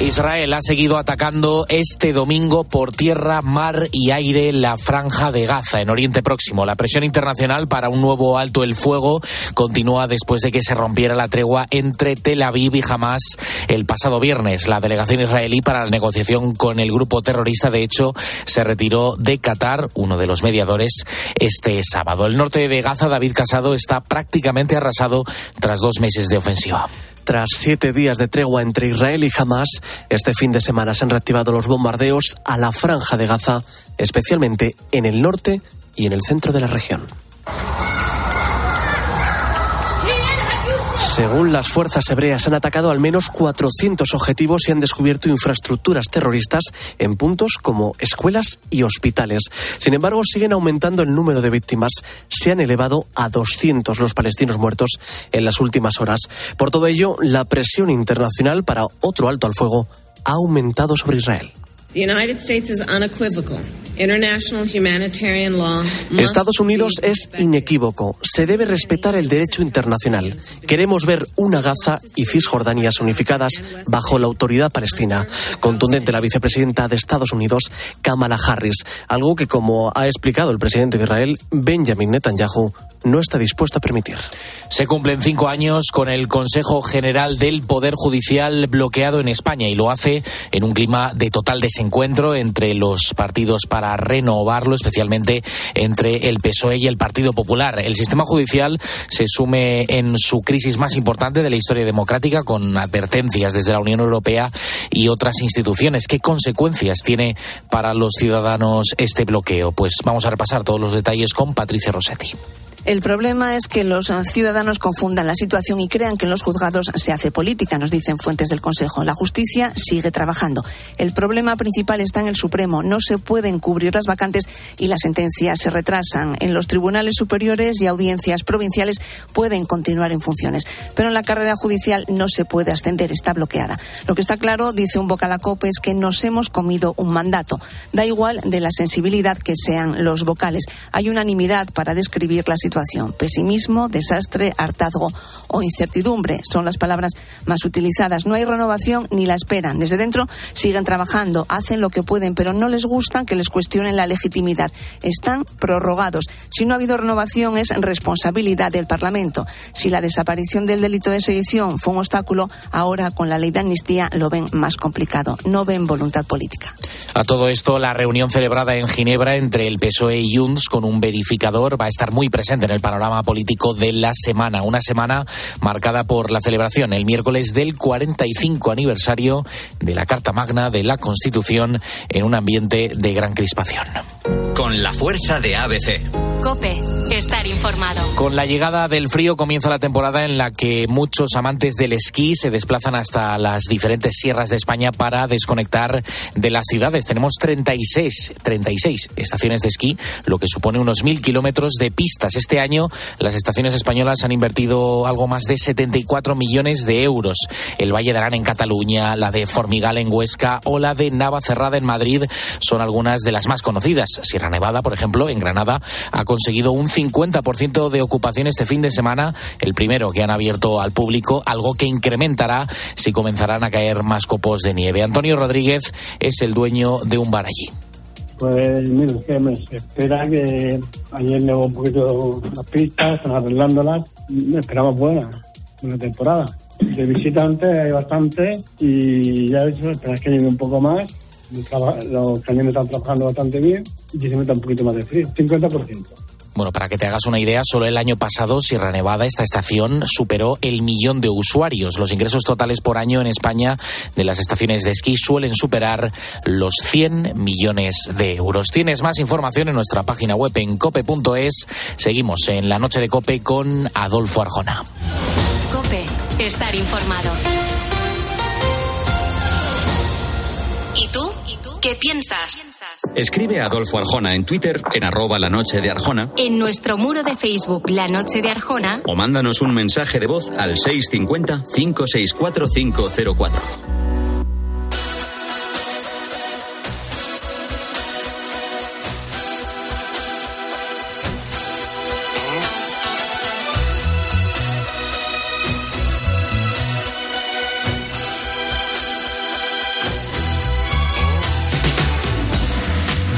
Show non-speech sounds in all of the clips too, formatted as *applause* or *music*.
Israel ha seguido atacando este domingo por tierra, mar y aire la franja de Gaza en Oriente Próximo. La presión internacional para un nuevo alto el fuego continúa después de que se rompiera la tregua entre Tel Aviv y Hamas el pasado viernes. La delegación israelí para la negociación con el grupo terrorista, de hecho, se retiró de Qatar, uno de los mediadores, este sábado. El norte de Gaza, David Casado, está prácticamente arrasado tras dos meses de ofensiva. Tras siete días de tregua entre Israel y Hamas, este fin de semana se han reactivado los bombardeos a la franja de Gaza, especialmente en el norte y en el centro de la región. Según las fuerzas hebreas, han atacado al menos 400 objetivos y han descubierto infraestructuras terroristas en puntos como escuelas y hospitales. Sin embargo, siguen aumentando el número de víctimas. Se han elevado a 200 los palestinos muertos en las últimas horas. Por todo ello, la presión internacional para otro alto al fuego ha aumentado sobre Israel. Estados Unidos es inequívoco. Se debe respetar el derecho internacional. Queremos ver una Gaza y Cisjordanias unificadas bajo la autoridad palestina. Contundente la vicepresidenta de Estados Unidos, Kamala Harris. Algo que, como ha explicado el presidente de Israel, Benjamin Netanyahu, no está dispuesto a permitir. Se cumplen cinco años con el Consejo General del Poder Judicial bloqueado en España y lo hace en un clima de total desencuentro entre los partidos para renovarlo, especialmente entre el PSOE y el Partido Popular. El sistema judicial se sume en su crisis más importante de la historia democrática con advertencias desde la Unión Europea y otras instituciones. ¿Qué consecuencias tiene para los ciudadanos este bloqueo? Pues vamos a repasar todos los detalles con Patricia Rossetti. El problema es que los ciudadanos confundan la situación y crean que en los juzgados se hace política, nos dicen fuentes del Consejo. La justicia sigue trabajando. El problema principal está en el Supremo. No se pueden cubrir las vacantes y las sentencias se retrasan. En los tribunales superiores y audiencias provinciales pueden continuar en funciones, pero en la carrera judicial no se puede ascender, está bloqueada. Lo que está claro, dice un vocal a COPE, es que nos hemos comido un mandato. Da igual de la sensibilidad que sean los vocales. Hay unanimidad para describir la situación Pesimismo, desastre, hartazgo o incertidumbre son las palabras más utilizadas. No hay renovación ni la esperan. Desde dentro siguen trabajando, hacen lo que pueden, pero no les gustan que les cuestionen la legitimidad. Están prorrogados. Si no ha habido renovación es responsabilidad del Parlamento. Si la desaparición del delito de sedición fue un obstáculo, ahora con la ley de amnistía lo ven más complicado. No ven voluntad política. A todo esto, la reunión celebrada en Ginebra entre el PSOE y Junts con un verificador va a estar muy presente en el panorama político de la semana. Una semana marcada por la celebración el miércoles del 45 aniversario de la Carta Magna de la Constitución en un ambiente de gran crispación. Con la fuerza de ABC. Cope, estar informado. Con la llegada del frío comienza la temporada en la que muchos amantes del esquí se desplazan hasta las diferentes sierras de España para desconectar de las ciudades. Tenemos 36, 36 estaciones de esquí, lo que supone unos mil kilómetros de pistas. Este año las estaciones españolas han invertido algo más de 74 millones de euros. El Valle de Arán en Cataluña, la de Formigal en Huesca o la de Navacerrada en Madrid son algunas de las más conocidas. Sierra Nevada, por ejemplo, en Granada, ha conseguido un 50% de ocupación este fin de semana, el primero que han abierto al público, algo que incrementará si comenzarán a caer más copos de nieve. Antonio Rodríguez es el dueño de un bar allí. Pues mira, que me espera que ayer nevó un poquito las pistas, están arreglándolas. Me esperaba buena, una temporada. De visitantes hay bastante y ya he dicho, esperas que llegue un poco más. Los camiones están trabajando bastante bien y se meta un poquito más de frío, 50%. Bueno, para que te hagas una idea, solo el año pasado Sierra Nevada, esta estación, superó el millón de usuarios. Los ingresos totales por año en España de las estaciones de esquí suelen superar los 100 millones de euros. Tienes más información en nuestra página web en cope.es. Seguimos en la noche de Cope con Adolfo Arjona. Cope, estar informado. ¿Qué piensas? Escribe a Adolfo Arjona en Twitter en arroba la noche de Arjona. En nuestro muro de Facebook La Noche de Arjona. O mándanos un mensaje de voz al 650 564 504.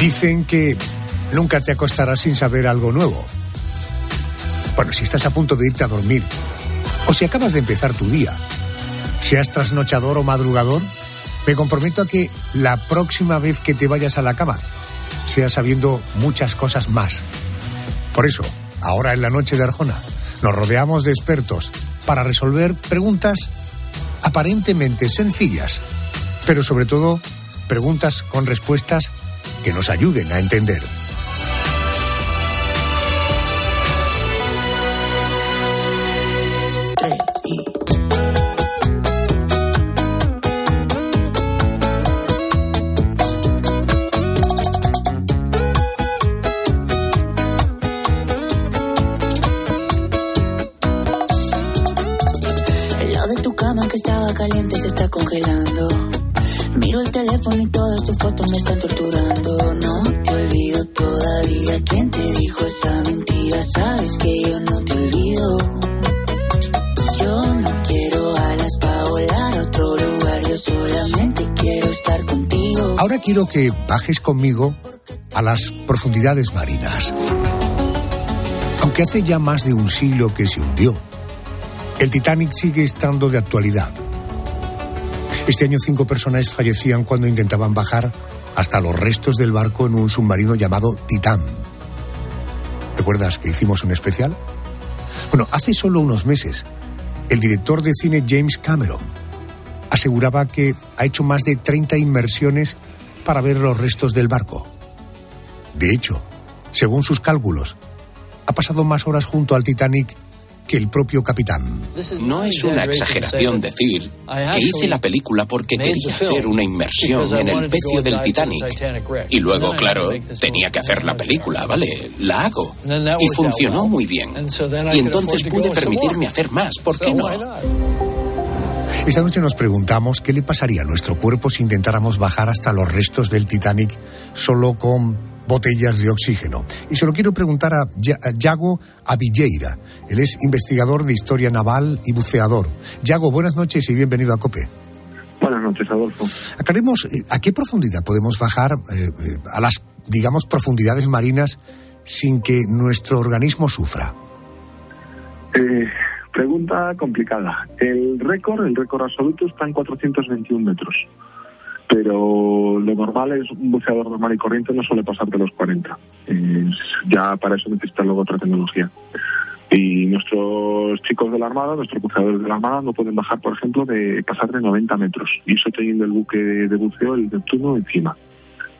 Dicen que nunca te acostarás sin saber algo nuevo. Bueno, si estás a punto de irte a dormir, o si acabas de empezar tu día, seas trasnochador o madrugador, me comprometo a que la próxima vez que te vayas a la cama, seas sabiendo muchas cosas más. Por eso, ahora en la noche de Arjona, nos rodeamos de expertos para resolver preguntas aparentemente sencillas, pero sobre todo preguntas con respuestas que nos ayuden a entender. Que bajes conmigo a las profundidades marinas. Aunque hace ya más de un siglo que se hundió, el Titanic sigue estando de actualidad. Este año cinco personas fallecían cuando intentaban bajar hasta los restos del barco en un submarino llamado Titán. ¿Recuerdas que hicimos un especial? Bueno, hace solo unos meses, el director de cine James Cameron aseguraba que ha hecho más de 30 inmersiones para ver los restos del barco. De hecho, según sus cálculos, ha pasado más horas junto al Titanic que el propio capitán. No es una exageración decir que hice la película porque quería hacer una inmersión en el pecio del Titanic. Y luego, claro, tenía que hacer la película, ¿vale? La hago. Y funcionó muy bien. Y entonces pude permitirme hacer más, ¿por qué no? Esta noche nos preguntamos qué le pasaría a nuestro cuerpo si intentáramos bajar hasta los restos del Titanic solo con botellas de oxígeno. Y se lo quiero preguntar a Yago Avilleira. Él es investigador de historia naval y buceador. Yago, buenas noches y bienvenido a COPE. Buenas noches, Adolfo. Aclaremos, eh, ¿a qué profundidad podemos bajar eh, eh, a las, digamos, profundidades marinas sin que nuestro organismo sufra? Eh, Pregunta complicada. El récord, el récord absoluto está en 421 metros. Pero lo normal es un buceador normal y corriente no suele pasar de los 40. ya para eso necesita luego otra tecnología. Y nuestros chicos de la Armada, nuestros buceadores de la Armada, no pueden bajar, por ejemplo, de pasar de 90 metros. Y eso teniendo el buque de buceo, el Neptuno, encima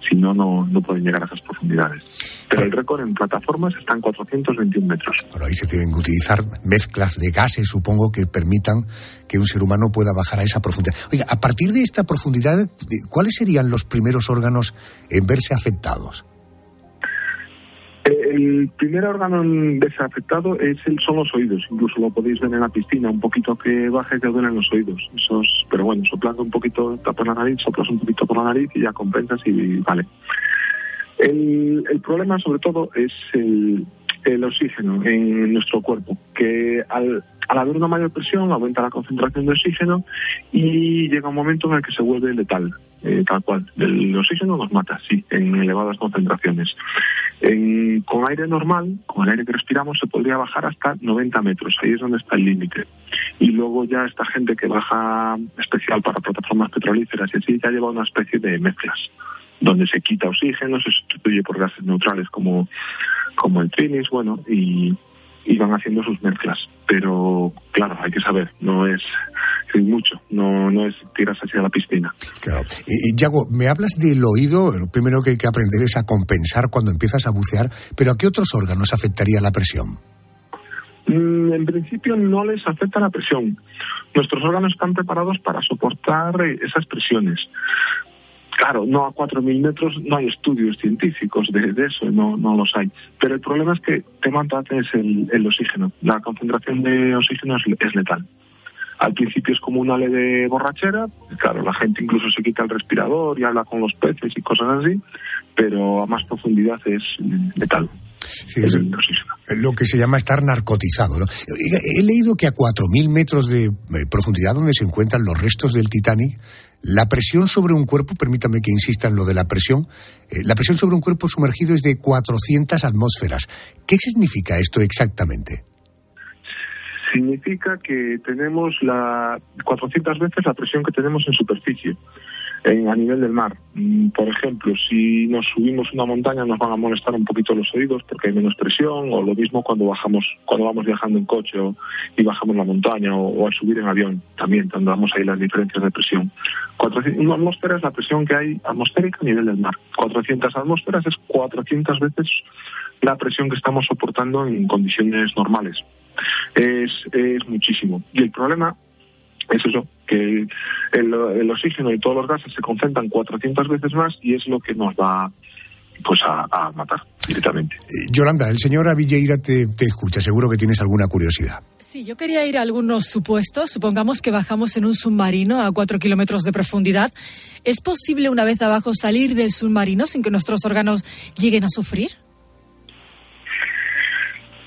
si no, no pueden llegar a esas profundidades. Pero el récord en plataformas está en 421 metros. Pero ahí se tienen que utilizar mezclas de gases, supongo, que permitan que un ser humano pueda bajar a esa profundidad. Oiga, a partir de esta profundidad, ¿cuáles serían los primeros órganos en verse afectados? El primer órgano desafectado es el, son los oídos. Incluso lo podéis ver en la piscina. Un poquito que baje te duelen los oídos. Esos, pero bueno, soplando un poquito, tapas la nariz, soplas un poquito por la nariz y ya compensas y vale. El, el problema sobre todo es el, el oxígeno en nuestro cuerpo, que al, al haber una mayor presión aumenta la concentración de oxígeno y llega un momento en el que se vuelve letal, eh, tal cual. El oxígeno nos mata, sí, en elevadas concentraciones. con aire normal, con el aire que respiramos, se podría bajar hasta 90 metros, ahí es donde está el límite. Y luego ya esta gente que baja especial para plataformas petrolíferas y así ya lleva una especie de mezclas donde se quita oxígeno, se sustituye por gases neutrales como, como el trinis, bueno, y, y van haciendo sus mezclas. Pero claro, hay que saber, no es, mucho, no, no es tiras hacia la piscina. Claro. Y, Yago, me hablas del oído, lo primero que hay que aprender es a compensar cuando empiezas a bucear, pero ¿a qué otros órganos afectaría la presión? Mm, en principio no les afecta la presión. Nuestros órganos están preparados para soportar eh, esas presiones. Claro, no a 4.000 metros no hay estudios científicos de, eso, no, no los hay. Pero el problema es que te es el, el oxígeno. La concentración de oxígeno es, letal. Al principio es como un ale de borrachera, claro, la gente incluso se quita el respirador y habla con los peces y cosas así, pero a más profundidad es letal. Lo que se llama estar narcotizado. He leído que a 4.000 metros de eh, profundidad donde se encuentran los restos del Titanic, la presión sobre un cuerpo, permítame que insista en lo de la presión, eh, la presión sobre un cuerpo sumergido es de 400 atmósferas. ¿Qué significa esto exactamente? Significa que tenemos la 400 veces la presión que tenemos en superficie a nivel del mar. Mm, por ejemplo, si nos subimos una montaña nos van a molestar un poquito los oídos porque hay menos presión, o lo mismo cuando bajamos, cuando vamos viajando en coche y bajamos la montaña, o, al subir en avión, también damos ahí las diferencias de presión. 400, una atmósfera es la presión que hay atmosférica a nivel del mar. 400 atmósferas es 400 veces la presión que estamos soportando en condiciones normales. Es, es muchísimo. Y el problema es eso, que el, oxígeno y todos los gases se concentran 400 veces más y es lo que nos va pues a, matar directamente. Eh, Yolanda, el señor Avilleira te, te escucha, seguro que tienes alguna curiosidad. Sí, yo quería ir a algunos supuestos. Supongamos que bajamos en un submarino a cuatro kilómetros de profundidad. ¿Es posible una vez abajo salir del submarino sin que nuestros órganos lleguen a sufrir?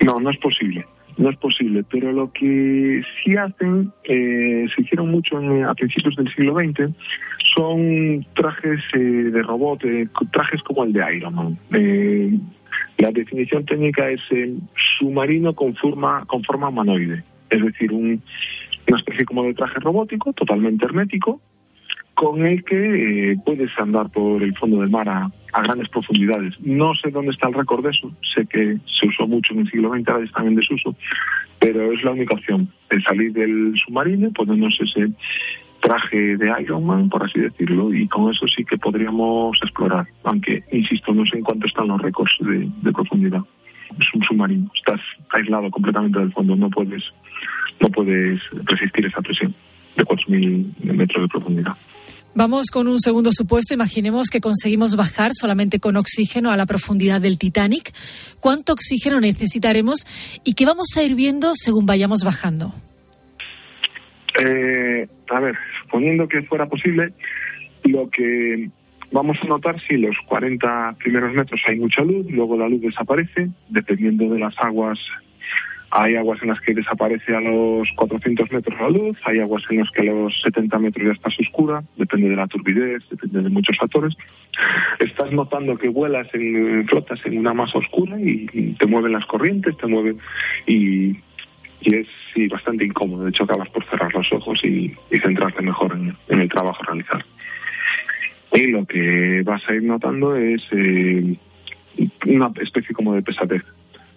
No, no es posible no es posible. Pero lo que sí hacen, eh, se hicieron mucho a principios del siglo XX, son trajes eh, de robot, eh, trajes como el de Iron Man. la definición técnica es submarino con forma, con forma humanoide, es decir, un, una especie como de traje robótico, totalmente hermético, con el que puedes andar por el fondo del mar a, a grandes profundidades. No sé dónde está el récord de eso, sé que se usó mucho en el siglo XX, ahora están en desuso, pero es la única opción, el salir del submarino, ponernos ese traje de Iron Man, por así decirlo, y con eso sí que podríamos explorar, aunque, insisto, no sé en cuánto están los récords de, de profundidad. Es un submarino, estás aislado completamente del fondo, no puedes, no puedes resistir esa presión de 4.000 metros de profundidad. Vamos con un segundo supuesto. Imaginemos que conseguimos bajar solamente con oxígeno a la profundidad del Titanic. ¿Cuánto oxígeno necesitaremos y qué vamos a ir viendo según vayamos bajando? Eh, a ver, suponiendo que fuera posible, lo que vamos a notar si los 40 primeros metros hay mucha luz, luego la luz desaparece, dependiendo de las aguas hay aguas en las que desaparece a los 400 metros la luz, hay aguas en las que a los 70 metros ya estás oscura, depende de la turbidez, depende de muchos factores. Estás notando que vuelas en flotas en una masa oscura y, te mueven las corrientes, te mueven y, es bastante incómodo. De hecho, acabas por cerrar los ojos y, centrarte mejor en, el trabajo a realizar. Y lo que vas a ir notando es eh, una especie como de pesadez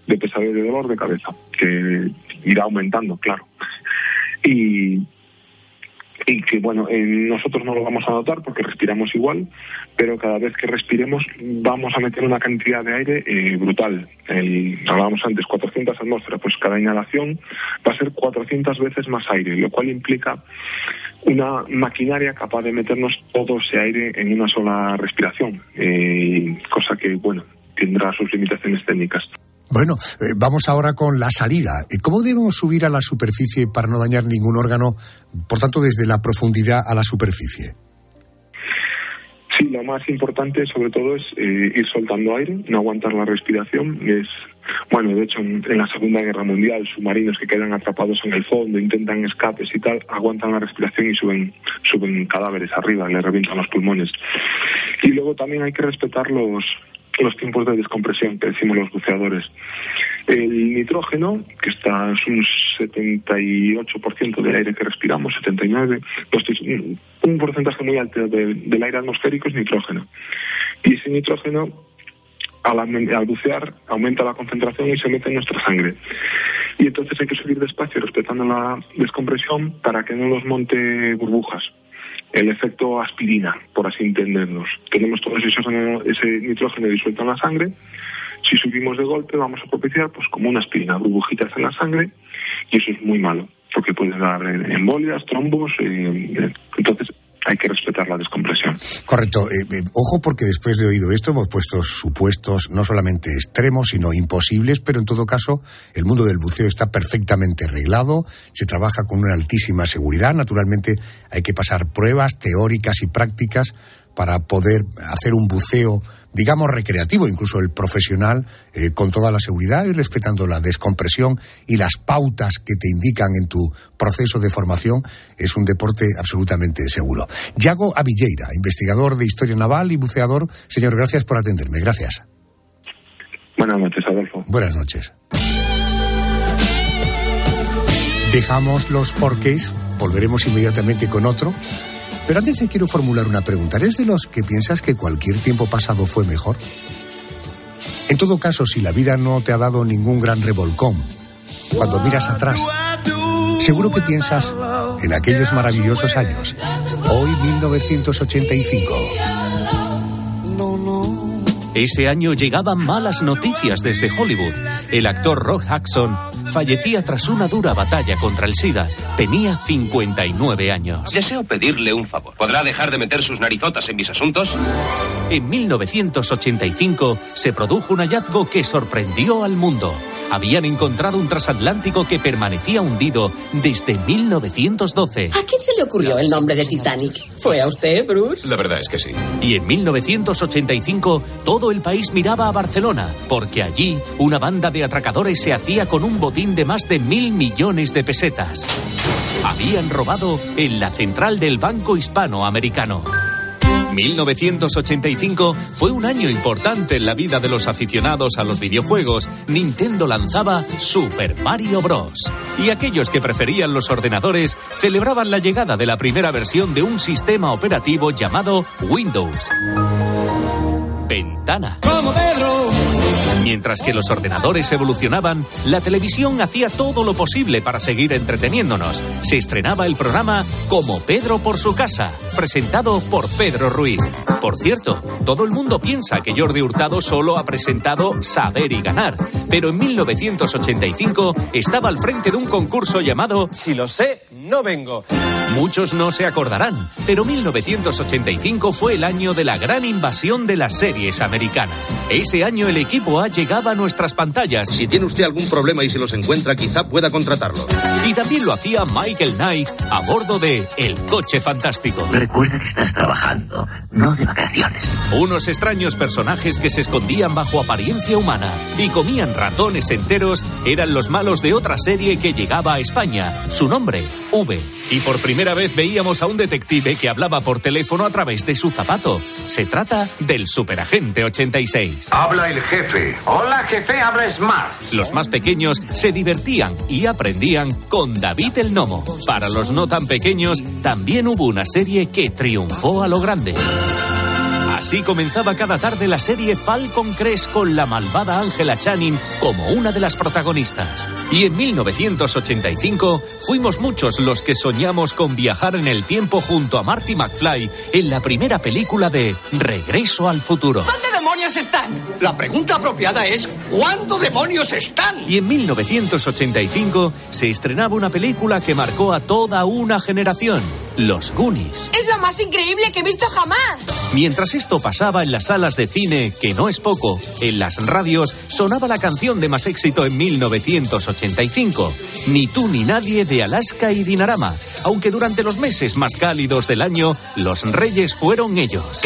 de pesadez de dolor de cabeza, que irá aumentando, claro. Y, y que, bueno, nosotros no lo vamos a notar porque respiramos igual, pero cada vez que respiremos vamos a meter una cantidad de aire eh, brutal. Hablábamos antes, 400 atmósferas, pues cada inhalación va a ser 400 veces más aire, lo cual implica una maquinaria capaz de meternos todo ese aire en una sola respiración, eh, cosa que, bueno, tendrá sus limitaciones técnicas. Bueno, eh, vamos ahora con la salida. ¿Cómo debemos subir a la superficie para no dañar ningún órgano, por tanto, desde la profundidad a la superficie? Sí, lo más importante sobre todo es eh, ir soltando aire, no aguantar la respiración. Es bueno, de hecho, en, la Segunda Guerra Mundial, submarinos que quedan atrapados en el fondo, intentan escapes y tal, aguantan la respiración y suben, suben cadáveres arriba, le revientan los pulmones. Y luego también hay que respetar los, los tiempos de descompresión que decimos los buceadores. El nitrógeno, que está es un 78% del aire que respiramos, 79%, pues un porcentaje muy alto del aire atmosférico es nitrógeno. Y ese nitrógeno, al, al bucear, aumenta la concentración y se mete en nuestra sangre. Y entonces hay que subir despacio respetando la descompresión para que no nos monte burbujas el efecto aspirina, por así entendernos. Tenemos todo ese, nitrógeno disuelto en la sangre. Si subimos de golpe, vamos a propiciar pues como una aspirina, burbujitas en la sangre, y eso es muy malo, porque puede dar embolias, trombos. Eh, entonces, hay que respetar la descompresión. Correcto. Eh, eh, ojo porque después de oído esto hemos puesto supuestos no solamente extremos, sino imposibles, pero en todo caso el mundo del buceo está perfectamente reglado, se trabaja con una altísima seguridad, naturalmente hay que pasar pruebas teóricas y prácticas para poder hacer un buceo, digamos, recreativo, incluso el profesional, eh, con toda la seguridad y respetando la descompresión y las pautas que te indican en tu proceso de formación, es un deporte absolutamente seguro. Yago Avilleira, investigador de historia naval y buceador. Señor, gracias por atenderme. Gracias. Buenas noches, Adolfo. Buenas noches. Dejamos los porqués, volveremos inmediatamente con otro. Pero antes te quiero formular una pregunta. ¿Eres de los que piensas que cualquier tiempo pasado fue mejor? En todo caso, si la vida no te ha dado ningún gran revolcón, cuando miras atrás, seguro que piensas en aquellos maravillosos años. Hoy 1985. Ese año llegaban malas noticias desde Hollywood. El actor Rock Hudson fallecía tras una dura batalla contra el SIDA. Tenía 59 años. Deseo pedirle un favor. ¿Podrá dejar de meter sus narizotas en mis asuntos? En 1985 se produjo un hallazgo que sorprendió al mundo. Habían encontrado un transatlántico que permanecía hundido desde 1912. ¿A quién se le ocurrió el nombre de Titanic? ¿Fue a usted, Bruce? La verdad es que sí. Y en 1985 todo el país miraba a Barcelona, porque allí una banda de atracadores se hacía con un de más de mil millones de pesetas. Habían robado en la central del Banco Hispanoamericano. 1985 fue un año importante en la vida de los aficionados a los videojuegos. Nintendo lanzaba Super Mario Bros. Y aquellos que preferían los ordenadores celebraban la llegada de la primera versión de un sistema operativo llamado Windows. Ventana. Mientras que los ordenadores evolucionaban, la televisión hacía todo lo posible para seguir entreteniéndonos. Se estrenaba el programa Como Pedro por su casa, presentado por Pedro Ruiz. Por cierto, todo el mundo piensa que Jordi Hurtado solo ha presentado Saber y Ganar, pero en 1985 estaba al frente de un concurso llamado Si lo sé, no vengo. Muchos no se acordarán, pero 1985 fue el año de la gran invasión de las series americanas. Ese año el equipo A llegaba a nuestras pantallas. Si tiene usted algún problema y se los encuentra, quizá pueda contratarlo. Y también lo hacía Michael Knight a bordo de El Coche Fantástico. Recuerda que estás trabajando, no de vacaciones. Unos extraños personajes que se escondían bajo apariencia humana y comían ratones enteros eran los malos de otra serie que llegaba a España. Su nombre, V. Y por primera vez veíamos a un detective que hablaba por teléfono a través de su zapato. Se trata del Superagente 86. Habla el jefe. Hola, jefe, habla Smart. Los más pequeños se divertían y aprendían con David el Nomo. Para los no tan pequeños, también hubo una serie que triunfó a lo grande. Así comenzaba cada tarde la serie Falcon Crest con la malvada Angela Channing como una de las protagonistas. Y en 1985 fuimos muchos los que soñamos con viajar en el tiempo junto a Marty McFly en la primera película de Regreso al futuro. ¿Dónde demonios están? La pregunta apropiada es ¿cuándo demonios están? Y en 1985 se estrenaba una película que marcó a toda una generación, Los Goonies. Es lo más increíble que he visto jamás. Mientras esto pasaba en las salas de cine, que no es poco, en las radios sonaba la canción de más éxito en 1985, Ni tú ni nadie de Alaska y Dinarama, aunque durante los meses más cálidos del año, los reyes fueron ellos.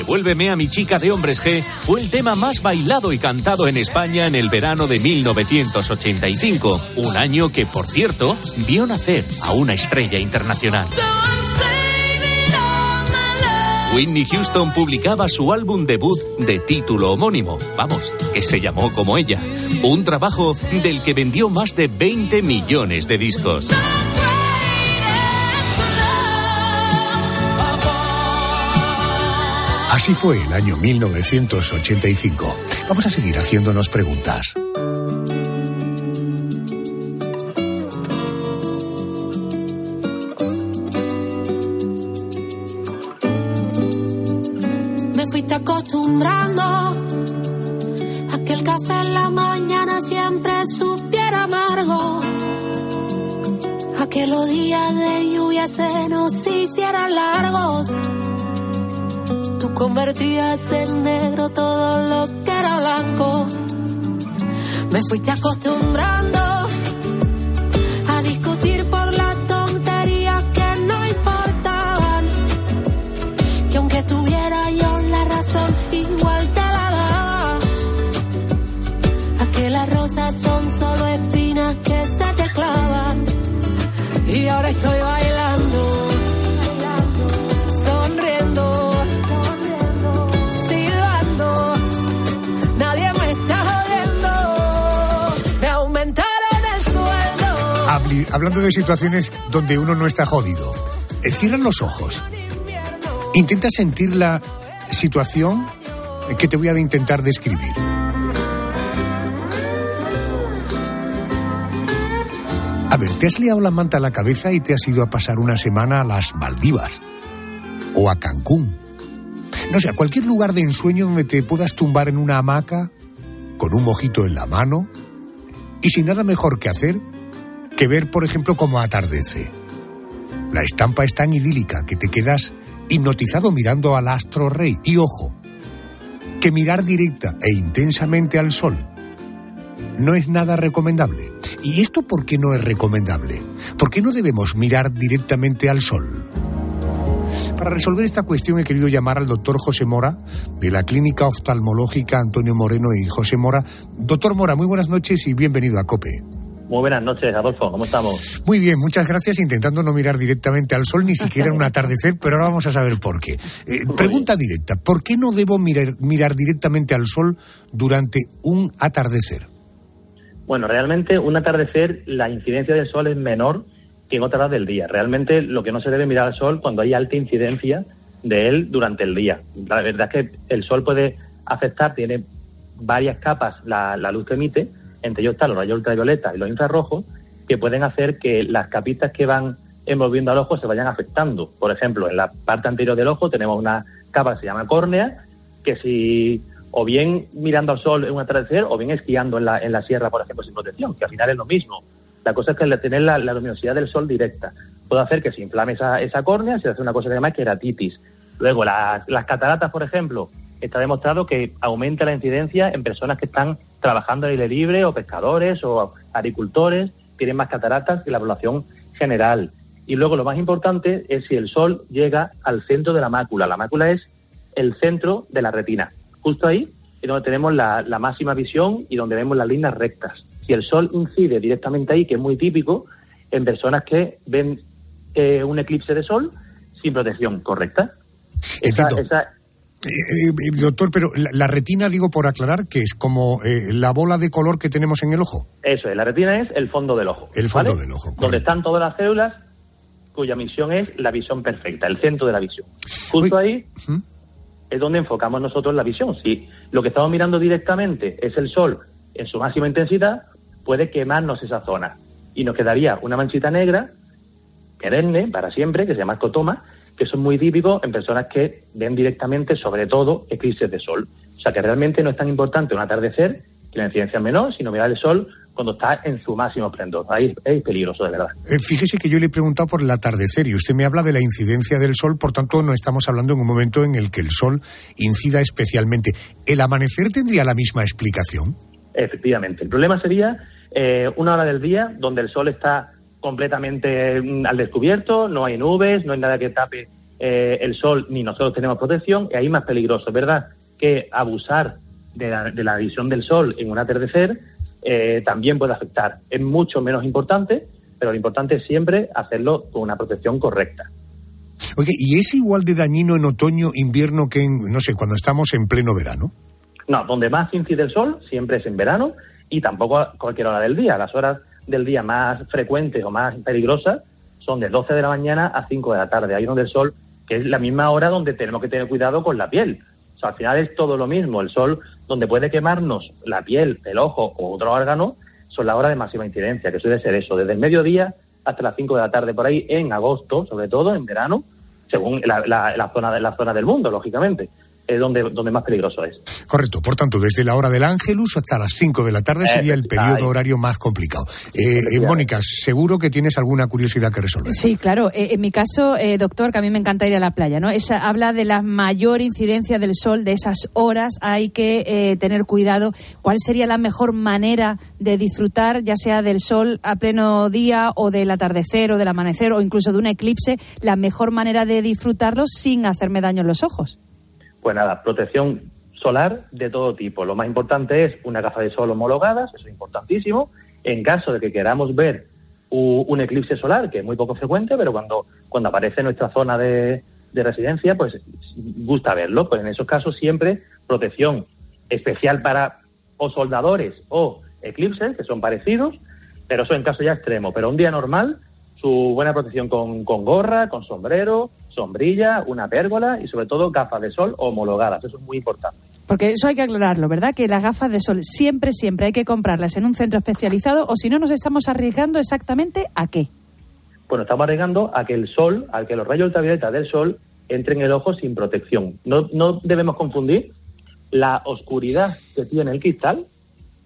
Devuélveme a mi chica de hombres G fue el tema más bailado y cantado en España en el verano de 1985, un año que, por cierto, vio nacer a una estrella internacional. Whitney Houston publicaba su álbum debut de título homónimo, vamos, que se llamó como ella, un trabajo del que vendió más de 20 millones de discos. Así fue el año 1985. Vamos a seguir haciéndonos preguntas. Me fuiste acostumbrando a que el café en la mañana siempre supiera amargo. A que los días de lluvia se nos hicieran largos convertías en negro todo lo que era blanco. Me fuiste acostumbrando a discutir por las tonterías que no importaban. Que aunque tuviera yo la razón, igual te la daba. A que las rosas son solo espinas que se te clavan. Y ahora estoy hablando de situaciones donde uno no está jodido, cierra los ojos. Intenta sentir la situación que te voy a intentar describir. A ver, te has liado la manta a la cabeza y te has ido a pasar una semana a las Maldivas o a Cancún. No sé, a cualquier lugar de ensueño donde te puedas tumbar en una hamaca con un mojito en la mano y sin nada mejor que hacer que ver, por ejemplo, cómo atardece. La estampa es tan idílica que te quedas hipnotizado mirando al astro rey. Y ojo, que mirar directa e intensamente al sol no es nada recomendable. ¿Y esto por qué no es recomendable? ¿Por qué no debemos mirar directamente al sol? Para resolver esta cuestión he querido llamar al doctor José Mora, de la Clínica Oftalmológica Antonio Moreno y José Mora. Doctor Mora, muy buenas noches y bienvenido a COPE. Muy buenas noches, Adolfo. ¿Cómo estamos? Muy bien, muchas gracias. Intentando no mirar directamente al sol, ni siquiera en un *laughs* atardecer, pero ahora vamos a saber por qué. Eh, pregunta directa: ¿por qué no debo mirar, mirar directamente al sol durante un atardecer? Bueno, realmente un atardecer, la incidencia del sol es menor que en otras horas del día. Realmente lo que no se debe mirar al sol cuando hay alta incidencia de él durante el día. La verdad es que el sol puede afectar, tiene varias capas la, la luz que emite, entre ellos están los rayos ultravioleta y los infrarrojos, que pueden hacer que las capitas que van envolviendo al ojo se vayan afectando. Por ejemplo, en la parte anterior del ojo tenemos una capa que se llama córnea, que si o bien mirando al sol en un atardecer o bien esquiando en la, en la sierra, por ejemplo, sin protección, que al final es lo mismo. La cosa es que al tener la, luminosidad del sol directa puede hacer que se inflame esa, esa córnea, se hace una cosa que se llama queratitis. Luego, las, las cataratas, por ejemplo, está demostrado que aumenta la incidencia en personas que están trabajando al aire libre o pescadores o agricultores, tienen más cataratas que la población general. Y luego lo más importante es si el sol llega al centro de la mácula. La mácula es el centro de la retina. Justo ahí es donde tenemos la, la máxima visión y donde vemos las líneas rectas. Si el sol incide directamente ahí, que es muy típico, en personas que ven eh, un eclipse de sol sin protección correcta. Esa, Entiendo. esa, Eh, eh, doctor, pero la, la retina, digo por aclarar, que es como eh, la bola de color que tenemos en el ojo. Eso es, la retina es el fondo del ojo. El fondo ¿vale? del ojo, Donde están todas las células cuya misión es la visión perfecta, el centro de la visión. Justo ahí es donde enfocamos nosotros la visión. Si lo que estamos mirando directamente es el sol en su máxima intensidad, puede quemarnos esa zona y nos quedaría una manchita negra perenne para siempre, que se llama escotoma, que son muy típicos en personas que ven directamente, sobre todo, eclipses de sol. O sea que realmente no es tan importante un atardecer, que la incidencia es menor, sino mirar el sol cuando está en su máximo esplendor. Ahí es peligroso, de verdad. Eh, fíjese que yo le he preguntado por el atardecer y usted me habla de la incidencia del sol, por tanto no estamos hablando en un momento en el que el sol incida especialmente. ¿El amanecer tendría la misma explicación? Efectivamente. El problema sería eh, una hora del día donde el sol está completamente mm, al descubierto, no hay nubes, no hay nada que tape eh, el sol, ni nosotros tenemos protección, y ahí más peligroso, verdad, que abusar de la, de la visión del sol en un atardecer eh, también puede afectar. Es mucho menos importante, pero lo importante es siempre hacerlo con una protección correcta. Oye, ¿y es igual de dañino en otoño, invierno que en, no sé, cuando estamos en pleno verano? No, donde más incide el sol siempre es en verano y tampoco a cualquier hora del día. Las horas del día más frecuentes o más peligrosas son de 12 de la mañana a 5 de la tarde. Ahí donde el sol, que es la misma hora donde tenemos que tener cuidado con la piel. O sea, al final es todo lo mismo. El sol, donde puede quemarnos la piel, el ojo o otro órgano, son la hora de máxima incidencia, que suele ser eso, desde el mediodía hasta las 5 de la tarde, por ahí en agosto, sobre todo en verano, según la, la- la zona, la zona del mundo, lógicamente, es donde, donde más peligroso es. Correcto, por tanto, desde la hora del Ángelus hasta las 5 de la tarde sería el periodo horario más complicado. Eh, eh, Mónica, seguro que tienes alguna curiosidad que resolver. Sí, claro. Eh, en mi caso, eh, doctor, que a mí me encanta ir a la playa, ¿no? Esa, habla de la mayor incidencia del sol, de esas horas. Hay que eh, tener cuidado. ¿Cuál sería la mejor manera de disfrutar, ya sea del sol a pleno día o del atardecer o del amanecer o incluso de un eclipse? La mejor manera de disfrutarlo sin hacerme daño en los ojos. Pues nada, protección solar de todo tipo. Lo más importante es una gafa de sol homologadas, eso es importantísimo. En caso de que queramos ver un eclipse solar, que es muy poco frecuente, pero cuando, cuando aparece en nuestra zona de, de residencia, pues gusta verlo. Pues en esos casos siempre protección especial para o soldadores o eclipses, que son parecidos, pero eso en caso ya extremo. Pero un día normal, su buena protección con, con gorra, con sombrero, sombrilla, una pérgola y sobre todo gafas de sol homologadas. Eso es muy importante. Porque eso hay que aclararlo, ¿verdad? Que las gafas de sol siempre, siempre hay que comprarlas en un centro especializado o si no nos estamos arriesgando exactamente a qué. Bueno, estamos arriesgando a que el sol, a que los rayos ultravioleta del sol entren en el ojo sin protección. No, no debemos confundir la oscuridad que tiene el cristal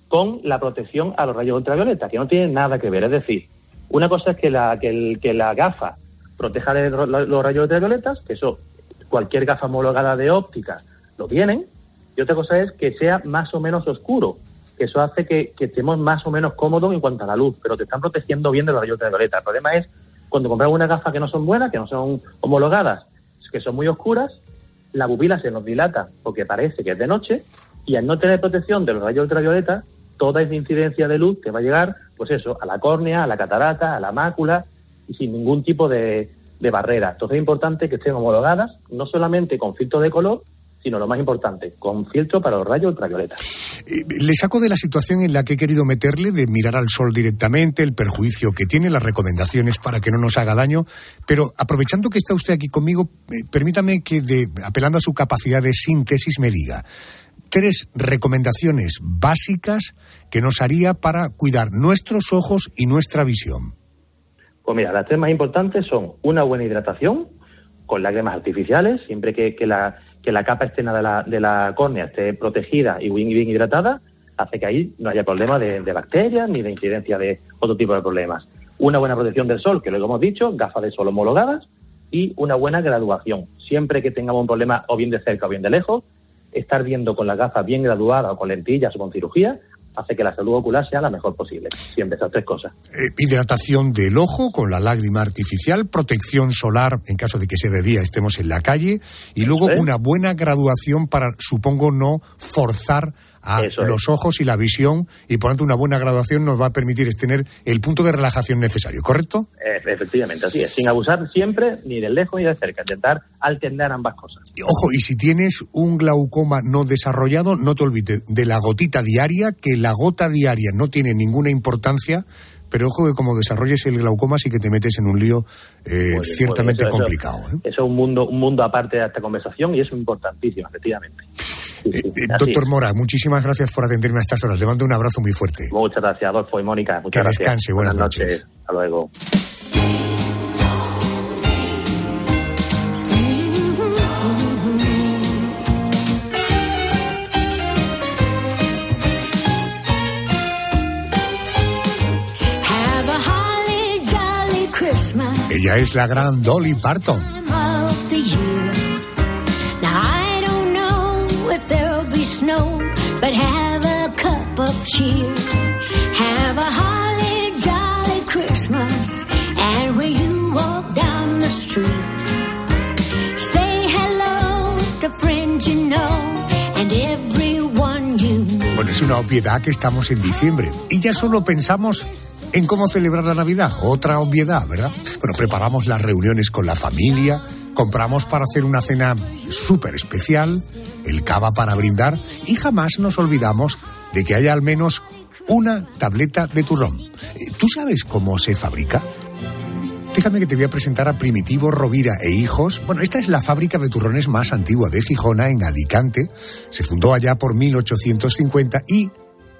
con la protección a los rayos ultravioleta, que no tiene nada que ver. Es decir, una cosa es que la, que, el, que la gafa proteja de los rayos ultravioletas, que eso cualquier gafa homologada de óptica lo tienen, y otra cosa es que sea más o menos oscuro, que eso hace que, estemos más o menos cómodos en cuanto a la luz, pero te están protegiendo bien de los rayos ultravioleta. El problema es cuando compramos una gafa que no son buenas, que no son homologadas, que son muy oscuras, la pupila se nos dilata porque parece que es de noche y al no tener protección de los rayos ultravioleta, toda esa incidencia de luz que va a llegar, pues eso, a la córnea, a la catarata, a la mácula y sin ningún tipo de, barrera. Entonces es importante que estén homologadas, no solamente con filtro de color, sino lo más importante, con filtro para los rayos ultravioleta. Eh, le saco de la situación en la que he querido meterle de mirar al sol directamente, el perjuicio que tiene, las recomendaciones para que no nos haga daño, pero aprovechando que está usted aquí conmigo, eh, permítame que, de, apelando a su capacidad de síntesis, me diga tres recomendaciones básicas que nos haría para cuidar nuestros ojos y nuestra visión. Pues mira, las tres más importantes son una buena hidratación con lágrimas artificiales, siempre que, que la que la capa externa de la, de la córnea esté protegida y bien, bien hidratada, hace que ahí no haya problema de, bacterias ni de incidencia de otro tipo de problemas. Una buena protección del sol, que lo hemos dicho, gafas de sol homologadas y una buena graduación. Siempre que tengamos un problema o bien de cerca o bien de lejos, estar viendo con las gafas bien graduadas o con lentillas o con cirugía hace que la salud ocular sea la mejor posible. Siempre esas tres cosas. Eh, hidratación del ojo con la lágrima artificial, protección solar en caso de que sea de día estemos en la calle y luego una buena graduación para, supongo, no forzar a los ojos y la visión y por tanto una buena graduación nos va a permitir tener el punto de relajación necesario, ¿correcto? Efectivamente, así es, sin abusar siempre ni de lejos ni de cerca, intentar alternar ambas cosas. Ojo, y si tienes un glaucoma no desarrollado, no te olvides de la gotita diaria, que la gota diaria no tiene ninguna importancia, pero ojo que como desarrolles el glaucoma sí que te metes en un lío eh, ciertamente complicado. ¿eh? Eso, es un mundo, un mundo aparte de esta conversación y es importantísimo, efectivamente. Eh, eh, doctor Mora, muchísimas gracias por atenderme a estas horas. Le mando un abrazo muy fuerte. Muchas gracias, Adolfo y Mónica. Muchas que descanse. Buenas, noches. Hasta luego. Ella es la gran Dolly Parton. Es una obviedad que estamos en diciembre y ya solo pensamos en cómo celebrar la Navidad. Otra obviedad, ¿verdad? Bueno, preparamos las reuniones con la familia, compramos para hacer una cena súper especial, el cava para brindar y jamás nos olvidamos de que haya al menos una tableta de turrón. Eh, ¿Tú sabes cómo se fabrica? Déjame que te voy a presentar a Primitivo Rovira e Hijos. Bueno, esta es la fábrica de turrones más antigua de Gijona, en Alicante. Se fundó allá por 1850 y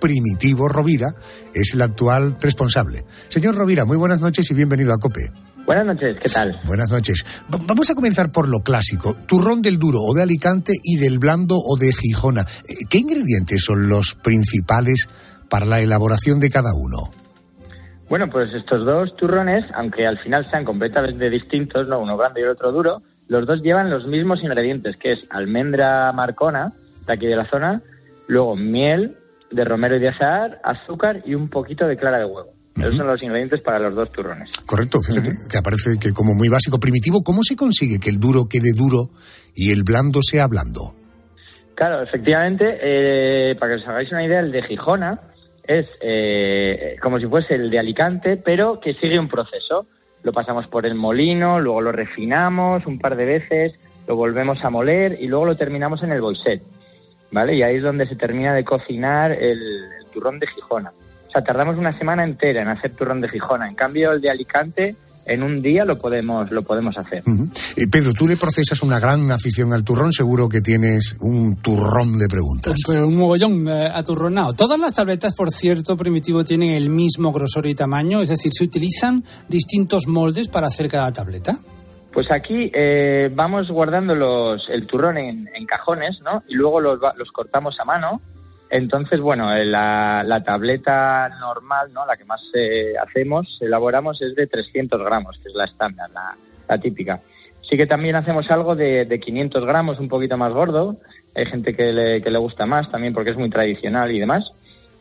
Primitivo Rovira es el actual responsable. Señor Rovira, muy buenas noches y bienvenido a COPE. Buenas noches, ¿qué tal? Buenas noches. vamos a comenzar por lo clásico. Turrón del duro o de Alicante y del blando o de Gijona. Eh, ¿Qué ingredientes son los principales para la elaboración de cada uno? Bueno, pues estos dos turrones, aunque al final sean completamente distintos, ¿no? uno grande y el otro duro, los dos llevan los mismos ingredientes, que es almendra marcona, de aquí de la zona, luego miel de romero y de azahar, azúcar y un poquito de clara de huevo. Esos son los ingredientes para los dos turrones. Correcto, fíjate, que aparece que como muy básico, primitivo, ¿cómo se consigue que el duro quede duro y el blando sea blando? Claro, efectivamente, eh, para que os hagáis una idea, el de Gijona es eh, como si fuese el de Alicante, pero que sigue un proceso. Lo pasamos por el molino, luego lo refinamos un par de veces, lo volvemos a moler y luego lo terminamos en el boiset, ¿vale? Y ahí es donde se termina de cocinar el, el turrón de Gijona. O sea, tardamos una semana entera en hacer turrón de Gijona. En cambio, el de Alicante en un día lo podemos lo podemos hacer. Eh, Pedro, tú le procesas una gran afición al turrón, seguro que tienes un turrón de preguntas. Pero un mogollón eh, aturronado. Todas las tabletas, por cierto, primitivo, tienen el mismo grosor y tamaño, es decir, se utilizan distintos moldes para hacer cada tableta. Pues aquí eh, vamos guardando los, el turrón en, en cajones, ¿no? Y luego los, va- los cortamos a mano. Entonces, bueno, eh, la, la tableta normal, ¿no? La que más eh, hacemos, elaboramos, es de 300 gramos, que es la estándar, la, típica. Sí que también hacemos algo de, de 500 gramos, un poquito más gordo. Hay gente que le, que le gusta más también porque es muy tradicional y demás.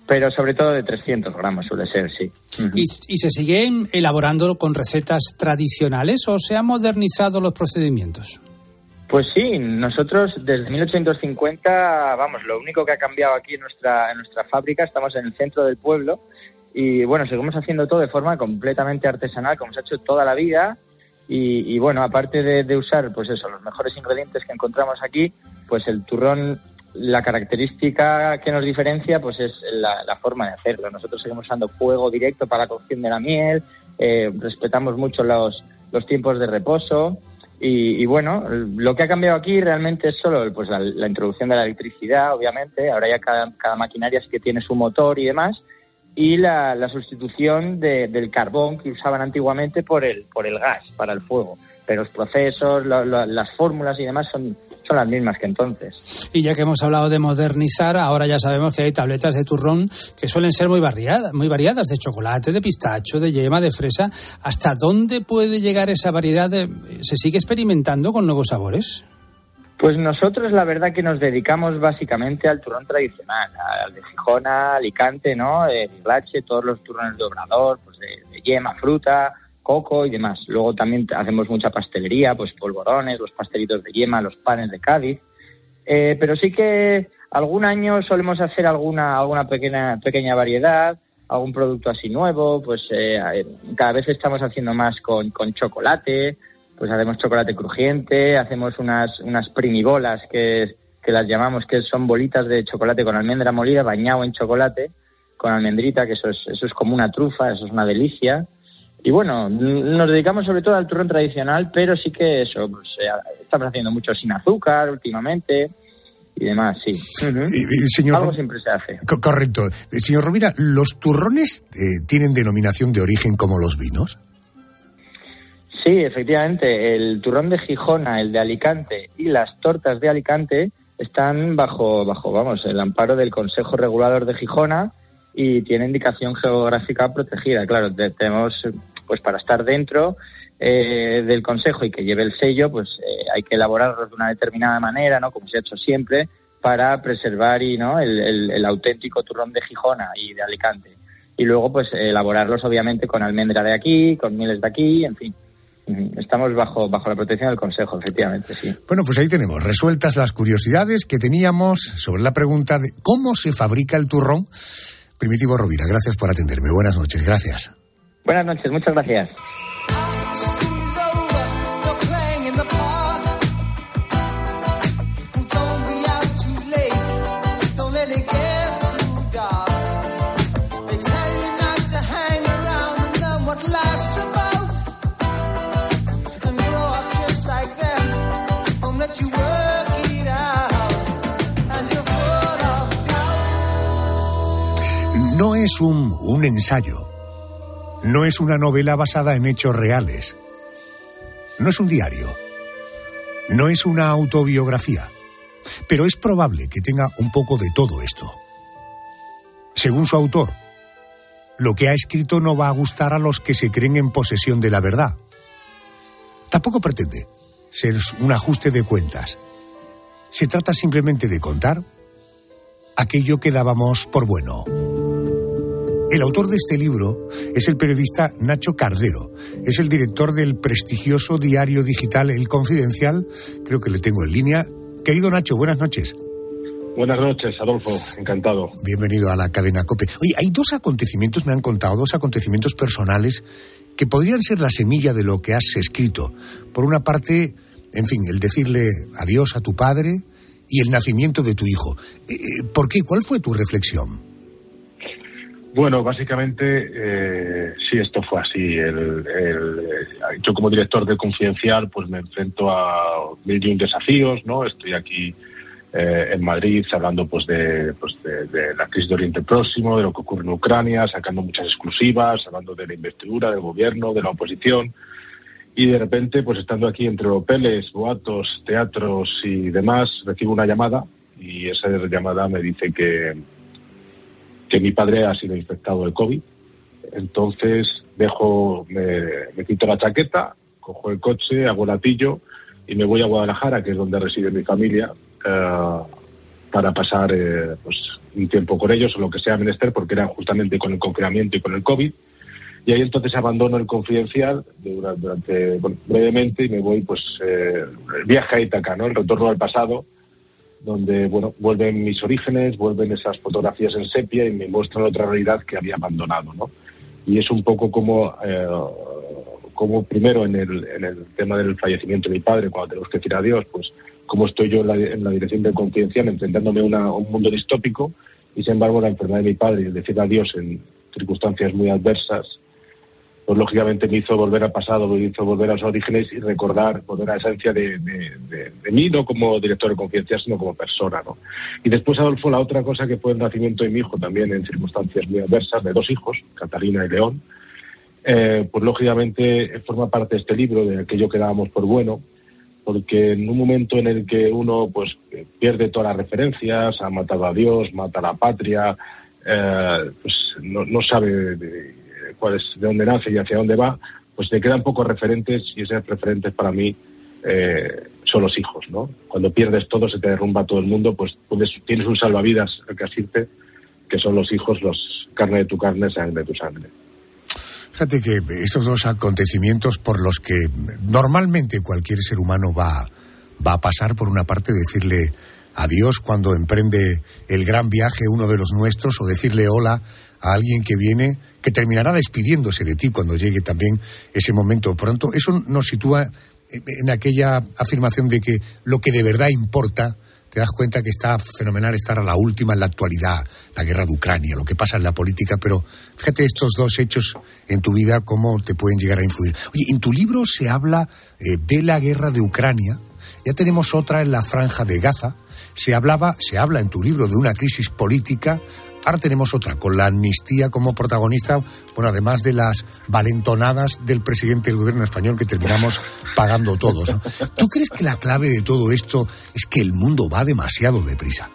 Pero sobre todo de 300 gramos suele ser, sí. ¿Y, y se siguen elaborando con recetas tradicionales o se han modernizado los procedimientos? Pues sí, nosotros desde 1850, vamos, lo único que ha cambiado aquí en nuestra, fábrica, estamos en el centro del pueblo y bueno, seguimos haciendo todo de forma completamente artesanal, como se ha hecho toda la vida. Y, y bueno, aparte de, usar, pues eso, los mejores ingredientes que encontramos aquí, pues el turrón, la característica que nos diferencia, pues es la, la forma de hacerlo. Nosotros seguimos usando fuego directo para la cocción de la miel, eh, respetamos mucho los tiempos de reposo. Y, y bueno, lo que ha cambiado aquí realmente es solo pues, la, introducción de la electricidad, obviamente. Ahora ya cada, cada maquinaria sí que tiene su motor y demás. Y la, la sustitución de- del carbón que usaban antiguamente por el, por el gas para el fuego. Pero los procesos, las fórmulas y demás son, son las mismas que entonces. Y ya que hemos hablado de modernizar, ahora ya sabemos que hay tabletas de turrón que suelen ser muy variadas, muy variadas, de chocolate, de pistacho, de yema, de fresa. ¿Hasta dónde puede llegar esa variedad? de- ¿Se sigue experimentando con nuevos sabores? Pues nosotros la verdad que nos dedicamos básicamente al turrón tradicional, al de Gijona, Alicante, ¿no? El Lache, todos los turrones de obrador, pues de, de yema, fruta, coco y demás. Luego también hacemos mucha pastelería, pues polvorones, los pastelitos de yema, los panes de Cádiz. Eh, pero sí que algún año solemos hacer alguna, alguna pequeña, pequeña variedad, algún producto así nuevo, pues eh, eh, cada vez estamos haciendo más con, con chocolate, pues hacemos chocolate crujiente, hacemos unas, unas primibolas que, que las llamamos, que son bolitas de chocolate con almendra molida, bañado en chocolate, con almendrita, que eso es, eso es como una trufa, eso es una delicia. Y bueno, nos dedicamos sobre todo al turrón tradicional, pero sí que eso, pues, eh, estamos haciendo mucho sin azúcar últimamente y demás, sí. Y, señor Algo siempre se hace. Co- correcto. Eh, Señor Rovira, ¿los turrones eh, tienen denominación de origen como los vinos? Sí, efectivamente, el turrón de Gijona, el de Alicante y las tortas de Alicante están bajo, bajo, vamos, el amparo del Consejo Regulador de Gijona y tiene indicación geográfica protegida. Claro, te- tenemos, pues para estar dentro eh, del Consejo y que lleve el sello, pues eh, hay que elaborarlos de una determinada manera, ¿no? Como se ha hecho siempre, para preservar y no el, auténtico turrón de Gijona y de Alicante. Y luego, pues, elaborarlos obviamente con almendra de aquí, con mieles de aquí, en fin. Estamos bajo, bajo la protección del Consejo, efectivamente, sí. Bueno, pues ahí tenemos resueltas las curiosidades que teníamos sobre la pregunta de cómo se fabrica el turrón. Primitivo Rovira, gracias por atenderme. Buenas noches, gracias. Buenas noches, muchas gracias. No es un, un ensayo. No es una novela basada en hechos reales. No es un diario. No es una autobiografía. Pero es probable que tenga un poco de todo esto. Según su autor, lo que ha escrito no va a gustar a los que se creen en posesión de la verdad. Tampoco pretende ser un ajuste de cuentas. Se trata simplemente de contar aquello que dábamos por bueno. El autor de este libro es el periodista Nacho Cardero. Es el director del prestigioso diario digital El Confidencial. Creo que le tengo en línea. Querido Nacho, buenas noches. Buenas noches, Adolfo. Encantado. Bienvenido a la cadena COPE. Oye, hay dos acontecimientos, me han contado, dos acontecimientos personales que podrían ser la semilla de lo que has escrito. Por una parte, en fin, el decirle adiós a tu padre y el nacimiento de tu hijo. Eh, eh, ¿Por qué? ¿Cuál fue tu reflexión? Bueno, básicamente eh, sí, esto fue así. El, yo como director de Confidencial, pues me enfrento a mil y un desafíos, ¿no? Estoy aquí en Madrid hablando pues de, pues de, la crisis de Oriente Próximo, de lo que ocurre en Ucrania, sacando muchas exclusivas, hablando de la investidura, del gobierno, de la oposición y de repente, pues estando aquí entre hoteles, boatos, teatros y demás, recibo una llamada y esa llamada me dice que, que mi padre ha sido infectado de COVID. Entonces dejo, me, quito la chaqueta, cojo el coche, hago latillo y me voy a Guadalajara, que es donde reside mi familia, eh, para pasar eh, pues, un tiempo con ellos o lo que sea menester, porque era justamente con el confinamiento y con el COVID y ahí entonces abandono el confidencial durante, brevemente y me voy pues eh, el viaje a Ítaca, ¿no? El retorno al pasado, donde bueno vuelven mis orígenes, vuelven esas fotografías en sepia y me muestran otra realidad que había abandonado, ¿no? Y es un poco como eh, como primero en el, en el tema del fallecimiento de mi padre, cuando tenemos que decir adiós, pues cómo estoy yo en la, en la dirección del confidencial, enfrentándome a un mundo distópico, y sin embargo la enfermedad de mi padre y el decir adiós en circunstancias muy adversas, pues lógicamente me hizo volver al pasado, me hizo volver a los orígenes y recordar, volver a la esencia de, mí, no como director de conciencia, sino como persona. ¿no? Y después, Adolfo, la otra cosa que fue el nacimiento de mi hijo, también en circunstancias muy adversas, de dos hijos, Catalina y León, eh, pues lógicamente forma parte de este libro, de aquello que dábamos por bueno, porque en un momento en el que uno pues pierde todas las referencias, ha matado a Dios, mata a la patria, eh, pues no, no sabe... Cuál es, de dónde nace y hacia dónde va, pues te quedan pocos referentes y esos referentes para mí eh, son los hijos, ¿no? Cuando pierdes todo, se te derrumba todo el mundo, pues tienes un salvavidas al que asirte, que son los hijos, los carne de tu carne, sangre de tu sangre. Fíjate que esos dos acontecimientos por los que normalmente cualquier ser humano va, va a pasar, por una parte, decirle adiós cuando emprende el gran viaje uno de los nuestros o decirle hola a alguien que viene, que terminará despidiéndose de ti cuando llegue también ese momento pronto. Eso nos sitúa en aquella afirmación de que lo que de verdad importa, te das cuenta que está fenomenal estar a la última en la actualidad, la guerra de Ucrania, lo que pasa en la política, pero fíjate estos dos hechos en tu vida, cómo te pueden llegar a influir. Oye, en tu libro se habla eh, de la guerra de Ucrania, ya tenemos otra en la franja de Gaza, se hablaba, se habla en tu libro de una crisis política Ahora tenemos otra, con la amnistía como protagonista, bueno, además de las valentonadas del presidente del gobierno español que terminamos pagando todos. ¿Tú crees que la clave de todo esto es que el mundo va demasiado deprisa?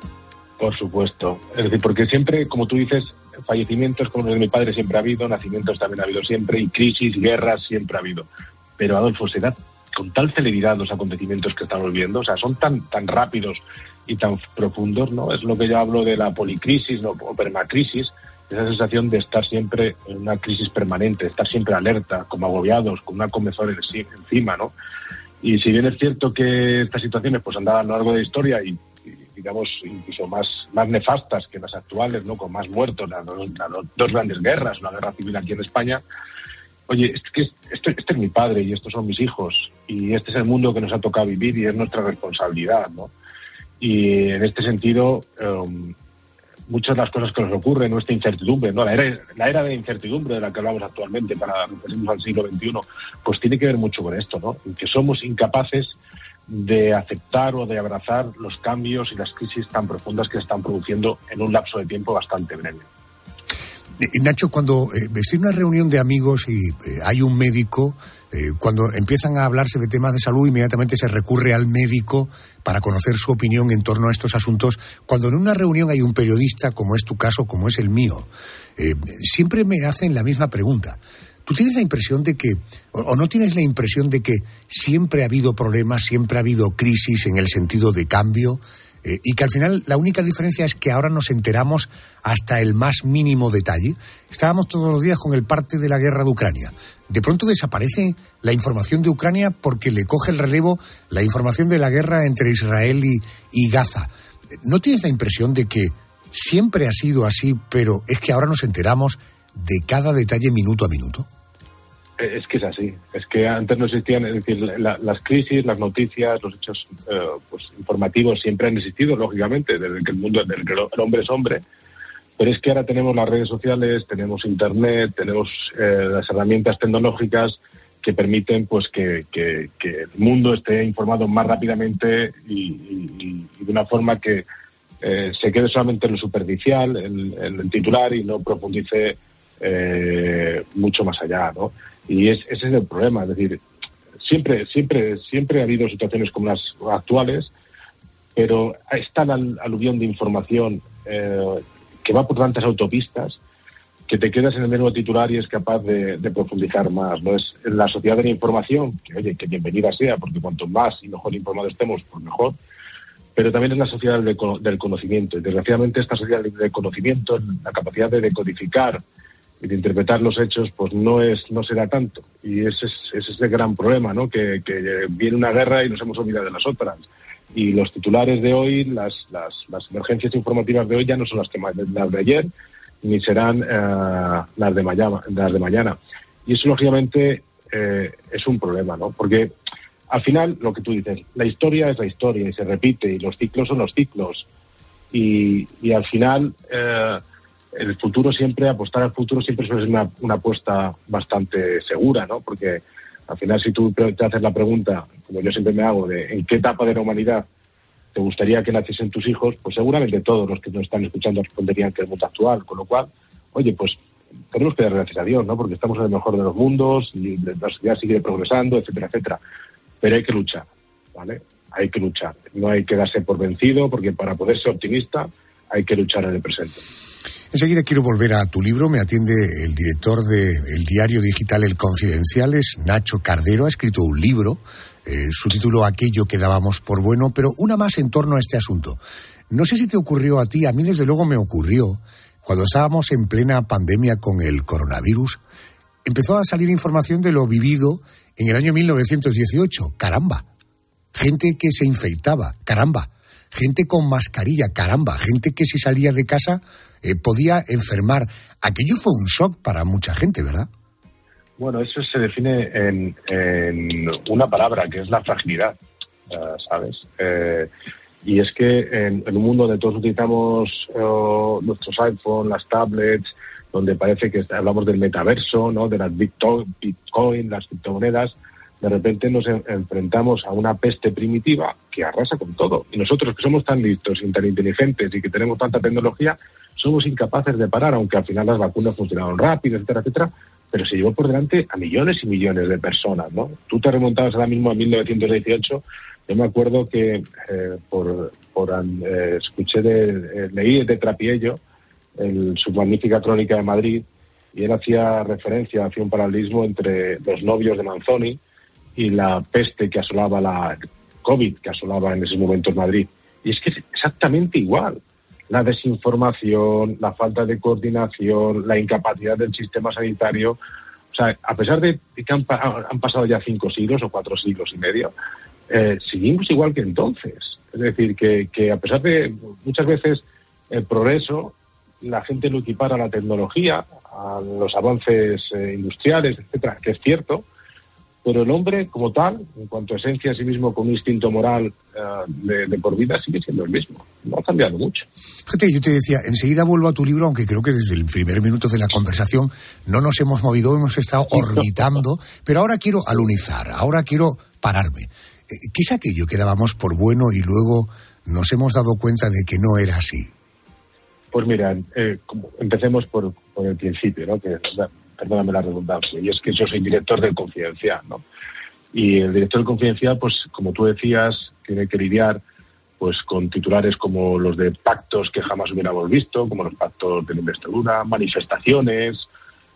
Por supuesto. Es decir, porque siempre, como tú dices, fallecimientos como los de mi padre siempre ha habido, nacimientos también ha habido siempre, y crisis, guerras siempre ha habido. Pero Adolfo, se da con tal celeridad los acontecimientos que estamos viendo, o sea, son tan, tan rápidos y tan profundos, ¿no? Es lo que yo hablo de la policrisis ¿no? o permacrisis, esa sensación de estar siempre en una crisis permanente, estar siempre alerta, como agobiados, con una comezón encima, ¿no? Y si bien es cierto que estas situaciones pues andaban a lo largo de la historia y, digamos incluso más, más nefastas que las actuales, ¿no? Con más muertos, las, dos grandes guerras, la guerra civil aquí en España, oye, es que este, este, es mi padre y estos son mis hijos y este es el mundo que nos ha tocado vivir y es nuestra responsabilidad, ¿no? Y en este sentido, um, muchas de las cosas que nos ocurren, nuestra incertidumbre, ¿no? la, era, la era de incertidumbre de la que hablamos actualmente para referirnos al siglo XXI, pues tiene que ver mucho con esto, ¿no? que somos incapaces de aceptar o de abrazar los cambios y las crisis tan profundas que se están produciendo en un lapso de tiempo bastante breve. Eh, Nacho, cuando eh, en una reunión de amigos y eh, hay un médico, eh, cuando empiezan a hablarse de temas de salud, inmediatamente se recurre al médico para conocer su opinión en torno a estos asuntos. Cuando en una reunión hay un periodista, como es tu caso, como es el mío, siempre me hacen la misma pregunta. ¿Tú tienes la impresión de que, o no tienes la impresión de que siempre ha habido problemas, siempre ha habido crisis en el sentido de cambio? Eh, y que al final la única diferencia es que ahora nos enteramos hasta el más mínimo detalle. Estábamos todos los días con el parte de la guerra de Ucrania. De pronto desaparece la información de Ucrania porque le coge el relevo la información de la guerra entre Israel y, Gaza. ¿No tienes la impresión de que siempre ha sido así, pero es que ahora nos enteramos de cada detalle minuto a minuto? Es que es así. Es que antes no existían, es decir, la, las crisis, las noticias, los hechos eh, pues, informativos siempre han existido, lógicamente, desde que el mundo, desde que el hombre es hombre. Pero es que ahora tenemos las redes sociales, tenemos internet, tenemos eh, las herramientas tecnológicas que permiten pues que, el mundo esté informado más rápidamente y de una forma que eh, se quede solamente en lo superficial, en, en el titular y no profundice eh, mucho más allá, ¿no? Y es, ese es el problema, es decir, siempre, siempre, siempre ha habido situaciones como las actuales, pero está la aluvión de información eh, que va por tantas autopistas que te quedas en el mismo titular y es capaz de, profundizar más. ¿no? Es la sociedad de la información, que oye, que bienvenida sea, porque cuanto más y mejor informados estemos, pues mejor, pero también es la sociedad del, del conocimiento. Y desgraciadamente esta sociedad del conocimiento, la capacidad de decodificar de interpretar los hechos, pues no es no se da tanto. Y ese es, ese es el gran problema, ¿no? Que, que viene una guerra y nos hemos olvidado de las otras y los titulares de hoy, las, las, las, emergencias informativas de hoy ya no son las, que, las de ayer, ni serán eh, las, de mañana, las de mañana. Y eso, lógicamente, eh, es un problema, ¿no? Porque al final, lo que tú dices, la historia es la historia y se repite, y los ciclos son los ciclos. Y, y al final, eh, el futuro siempre, apostar al futuro siempre es una, una apuesta bastante segura, ¿no? Porque al final, si tú te haces la pregunta, como yo siempre me hago, de en qué etapa de la humanidad te gustaría que naciesen tus hijos, pues seguramente todos los que nos están escuchando responderían que el mundo actual. Con lo cual, oye, pues tenemos que dar gracias a Dios, ¿no? Porque estamos en el mejor de los mundos y la sociedad sigue progresando, etcétera, etcétera. Pero hay que luchar, ¿vale? Hay que luchar. No hay que darse por vencido, porque para poder ser optimista hay que luchar en el presente. Enseguida quiero volver a tu libro. Me atiende el director del diario digital El Confidencial, es Nacho Cardero. Ha escrito un libro, eh, su título Aquello que dábamos por bueno, pero una más en torno a este asunto. No sé si te ocurrió a ti, a mí desde luego me ocurrió. Cuando estábamos en plena pandemia con el coronavirus, empezó a salir información de lo vivido en el año 1918. Caramba. Gente que se infectaba. Caramba. Gente con mascarilla. Caramba. Gente que si salía de casa eh, podía enfermar. Aquello fue un shock para mucha gente, ¿verdad? Bueno, eso se define en, en una palabra, que es la fragilidad, uh, ¿sabes? Eh, y es que en, en, un mundo donde todos utilizamos uh, nuestros iPhones, las tablets, donde parece que hablamos del metaverso, ¿no? de las Bitcoin, las criptomonedas, de repente nos en, enfrentamos a una peste primitiva que arrasa con todo. Y nosotros que somos tan listos y tan inteligentes y que tenemos tanta tecnología, somos incapaces de parar, aunque al final las vacunas funcionaron rápido, etcétera, etcétera, pero se llevó por delante a millones y millones de personas, ¿no? Tú te remontabas ahora mismo a 1918, yo me acuerdo que eh, por, por eh, escuché de, eh, leí de Trapiello el, su magnífica crónica de Madrid y él hacía referencia, hacía un paralelismo entre los novios de Manzoni y la peste que asolaba la COVID que asolaba en esos momentos Madrid. Y es que es exactamente igual la desinformación, la falta de coordinación, la incapacidad del sistema sanitario. O sea, a pesar de que han, pasado ya cinco siglos o cuatro siglos y medio, eh, seguimos igual que entonces. Es decir, que, que, a pesar de muchas veces el progreso, la gente lo equipara a la tecnología, a los avances eh, industriales, etcétera, que es cierto, pero el hombre como tal, en cuanto a esencia a sí mismo con un instinto moral uh, de, de, por vida, sigue siendo el mismo. No ha cambiado mucho. Fíjate, yo te decía, enseguida vuelvo a tu libro, aunque creo que desde el primer minuto de la conversación no nos hemos movido, hemos estado orbitando, pero ahora quiero alunizar, ahora quiero pararme. ¿Qué es aquello que dábamos por bueno y luego nos hemos dado cuenta de que no era así? Pues mira, eh, empecemos por, por, el principio, ¿no? Que, perdóname la redundancia, y es que yo soy director del Confidencial, ¿no? Y el director del Confidencial, pues como tú decías, tiene que lidiar pues con titulares como los de pactos que jamás hubiéramos visto, como los pactos de la investidura, manifestaciones,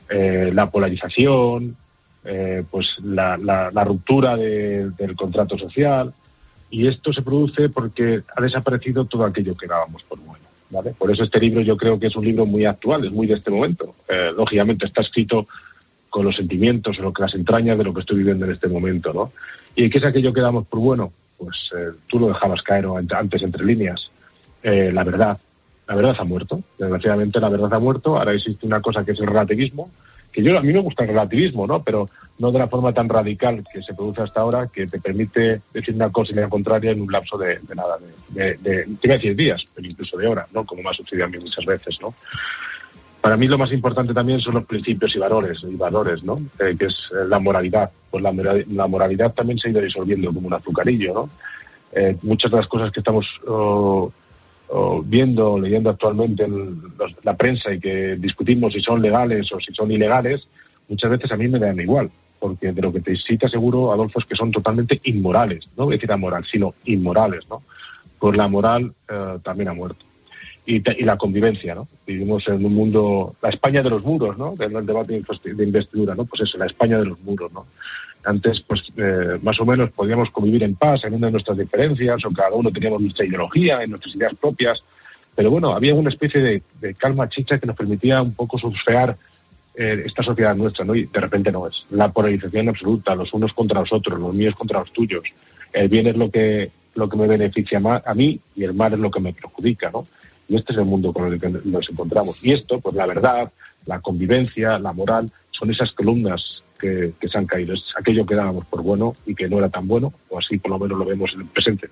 eh, la polarización, eh, pues la, la, la ruptura de, del contrato social. Y esto se produce porque ha desaparecido todo aquello que dábamos por bueno. Por eso este libro yo creo que es un libro muy actual, es muy de este momento. Eh, lógicamente está escrito con los sentimientos, lo que las entrañas de lo que estoy viviendo en este momento, ¿no? ¿Y qué es aquello que damos por bueno? Pues eh, tú lo dejabas caer antes entre líneas. eh, la verdad. La verdad ha muerto. Desgraciadamente la verdad ha muerto. Ahora existe una cosa que es el relativismo, que yo a mí me gusta el relativismo, ¿no? Pero no de la forma tan radical que se produce hasta ahora, que te permite decir una cosa y la contraria en un lapso de, nada, de, de, a decir días, pero incluso de horas, ¿no? Como me ha sucedido a mí muchas veces, ¿no? Para mí lo más importante también son los principios y valores, y valores, ¿no? Eh, que es eh, la moralidad. Pues la, la, moralidad también se ha ido disolviendo como un azucarillo, ¿no? Eh, muchas de las cosas que estamos oh, oh, viendo, leyendo actualmente en la prensa y que discutimos si son legales o si son ilegales, muchas veces a mí me dan igual, porque de lo que te cita seguro, Adolfo, es que son totalmente inmorales, no voy a decir amoral, sino inmorales, ¿no? Pues la moral también ha muerto y, la convivencia, ¿no? Vivimos en un mundo, la España de los muros, ¿no? Que el debate de investidura, ¿no? Pues eso, la España de los muros, ¿no? Antes, pues, eh, más o menos podíamos convivir en paz en una de nuestras diferencias, o cada uno teníamos nuestra ideología, en nuestras ideas propias, pero bueno, había una especie de, calma chicha que nos permitía un poco surfear eh, esta sociedad nuestra, ¿no? Y de repente no es. La polarización absoluta, los unos contra los otros, los míos contra los tuyos. El bien es lo que, lo que me beneficia a mí y el mal es lo que me perjudica, ¿no? Y este es el mundo con el que nos encontramos. Y esto, pues la verdad, la convivencia, la moral, son esas columnas que, se han caído. Es aquello que dábamos por bueno y que no era tan bueno, o así por lo menos lo vemos en el presente.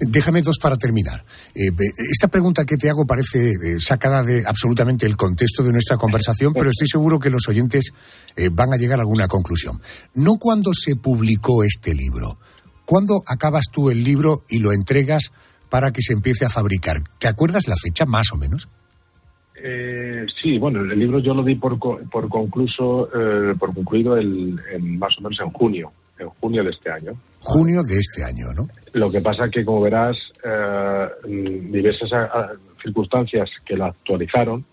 Déjame dos para terminar. Eh, esta pregunta que te hago parece eh, sacada de absolutamente el contexto de nuestra conversación, pero estoy seguro que los oyentes eh, van a llegar a alguna conclusión. No cuando se publicó este libro. ¿Cuándo acabas tú el libro y lo entregas para que se empiece a fabricar. ¿Te acuerdas la fecha más o menos? Eh, sí, bueno, el libro yo lo di por, por concluso, por concluido el, más o menos en junio, en junio de este año. Junio de este año, ¿no? Lo que pasa que, como verás, eh, diversas circunstancias que lo actualizaron,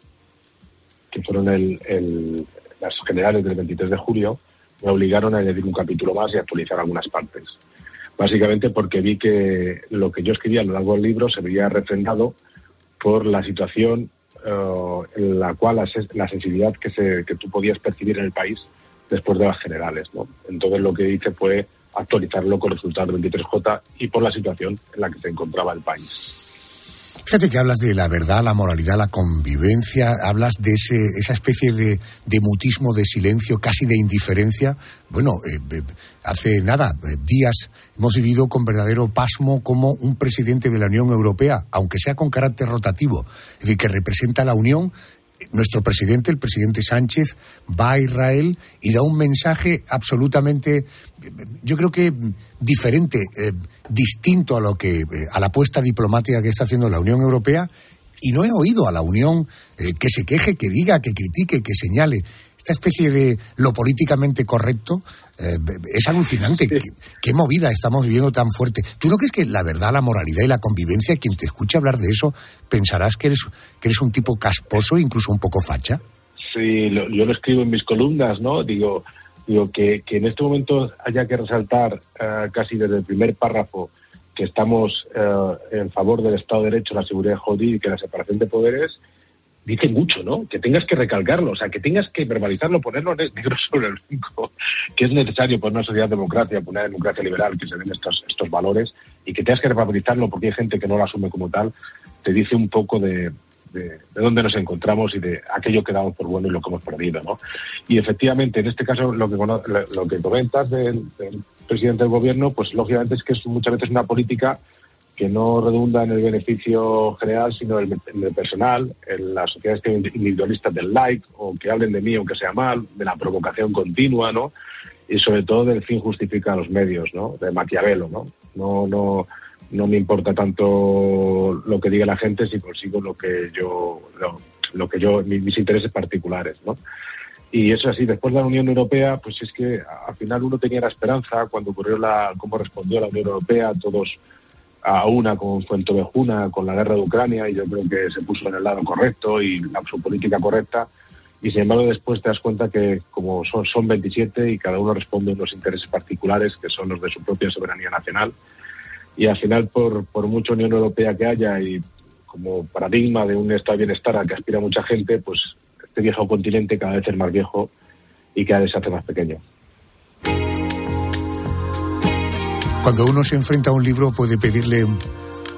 que fueron el, las generales del 23 de julio, me obligaron a añadir un capítulo más y actualizar algunas partes básicamente porque vi que lo que yo escribía a lo largo del libro se veía refrendado por la situación eh, en la cual la, sensibilidad que, se, que tú podías percibir en el país después de las generales. ¿no? Entonces lo que hice fue actualizarlo con resultados del 23J y por la situación en la que se encontraba el país. Fíjate que hablas de la verdad, la moralidad, la convivencia, hablas de ese, esa especie de, mutismo, de silencio, casi de indiferencia. Bueno, eh, eh, hace nada, eh, días, hemos vivido con verdadero pasmo como un presidente de la Unión Europea, aunque sea con carácter rotativo, es decir, que representa a la Unión, nuestro presidente, el presidente Sánchez, va a Israel y da un mensaje absolutamente, yo creo que diferente, eh, distinto a lo que eh, a la apuesta diplomática que está haciendo la Unión Europea. Y no he oído a la Unión eh, que se queje, que diga, que critique, que señale esta especie de lo políticamente correcto eh, es alucinante. ¿Qué, movida estamos viviendo tan fuerte? ¿Tú no crees que la verdad, la moralidad y la convivencia, quien te escuche hablar de eso, pensarás que eres, que eres un tipo casposo, incluso un poco facha? Sí, yo lo escribo en mis columnas, ¿no? Digo, digo que, que en este momento haya que resaltar eh, casi desde el primer párrafo que estamos eh, en favor del Estado de Derecho, la seguridad jurídica y que la separación de poderes, dice mucho, ¿no? Que tengas que recalcarlo, o sea, que tengas que verbalizarlo, ponerlo negro *laughs* sobre blanco, que es necesario por una sociedad democracia, por una democracia liberal, que se den estos, estos valores, y que tengas que verbalizarlo porque hay gente que no lo asume como tal, te dice un poco de, de, dónde nos encontramos y de aquello que damos por bueno y lo que hemos perdido, ¿no? Y efectivamente, en este caso, lo que, lo que comentas del, del presidente del gobierno, pues lógicamente es que es muchas veces una política que no redunda en el beneficio general, sino en el, personal, en las sociedades individualistas del like, o que hablen de mí aunque sea mal, de la provocación continua, ¿no? Y sobre todo del fin justifica los medios, ¿no? De Maquiavelo, ¿no? No, no, no me importa tanto lo que diga la gente si consigo lo que yo, lo, que yo, mis, intereses particulares, ¿no? Y eso así, después de la Unión Europea, pues es que al final uno tenía la esperanza cuando ocurrió la, cómo respondió la Unión Europea, todos a una con Fuentevejuna, con la guerra de Ucrania, y yo creo que se puso en el lado correcto y la, su política correcta. Y sin embargo, después te das cuenta que como son, son 27 y cada uno responde a unos intereses particulares que son los de su propia soberanía nacional. Y al final, por, por mucha Unión Europea que haya y como paradigma de un estado de bienestar al que aspira mucha gente, pues este viejo continente cada vez es más viejo y cada vez se hace más pequeño. Cuando uno se enfrenta a un libro puede pedirle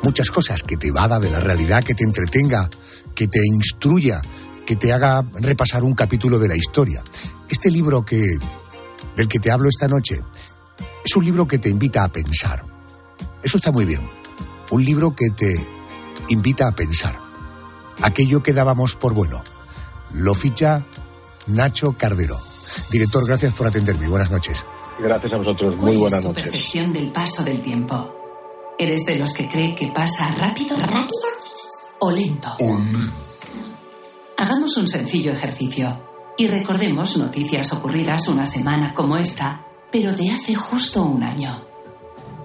muchas cosas, que te evada de la realidad, que te entretenga, que te instruya, que te haga repasar un capítulo de la historia. Este libro que del que te hablo esta noche es un libro que te invita a pensar. Eso está muy bien. Un libro que te invita a pensar. Aquello que dábamos por bueno. Lo ficha Nacho Cardero. Director, gracias por atenderme. Buenas noches. Gracias a vosotros. Muy buenas es tu noches. percepción del paso del tiempo? ¿Eres de los que cree que pasa rápido, rápido o lento? Hagamos un sencillo ejercicio y recordemos noticias ocurridas una semana como esta, pero de hace justo un año.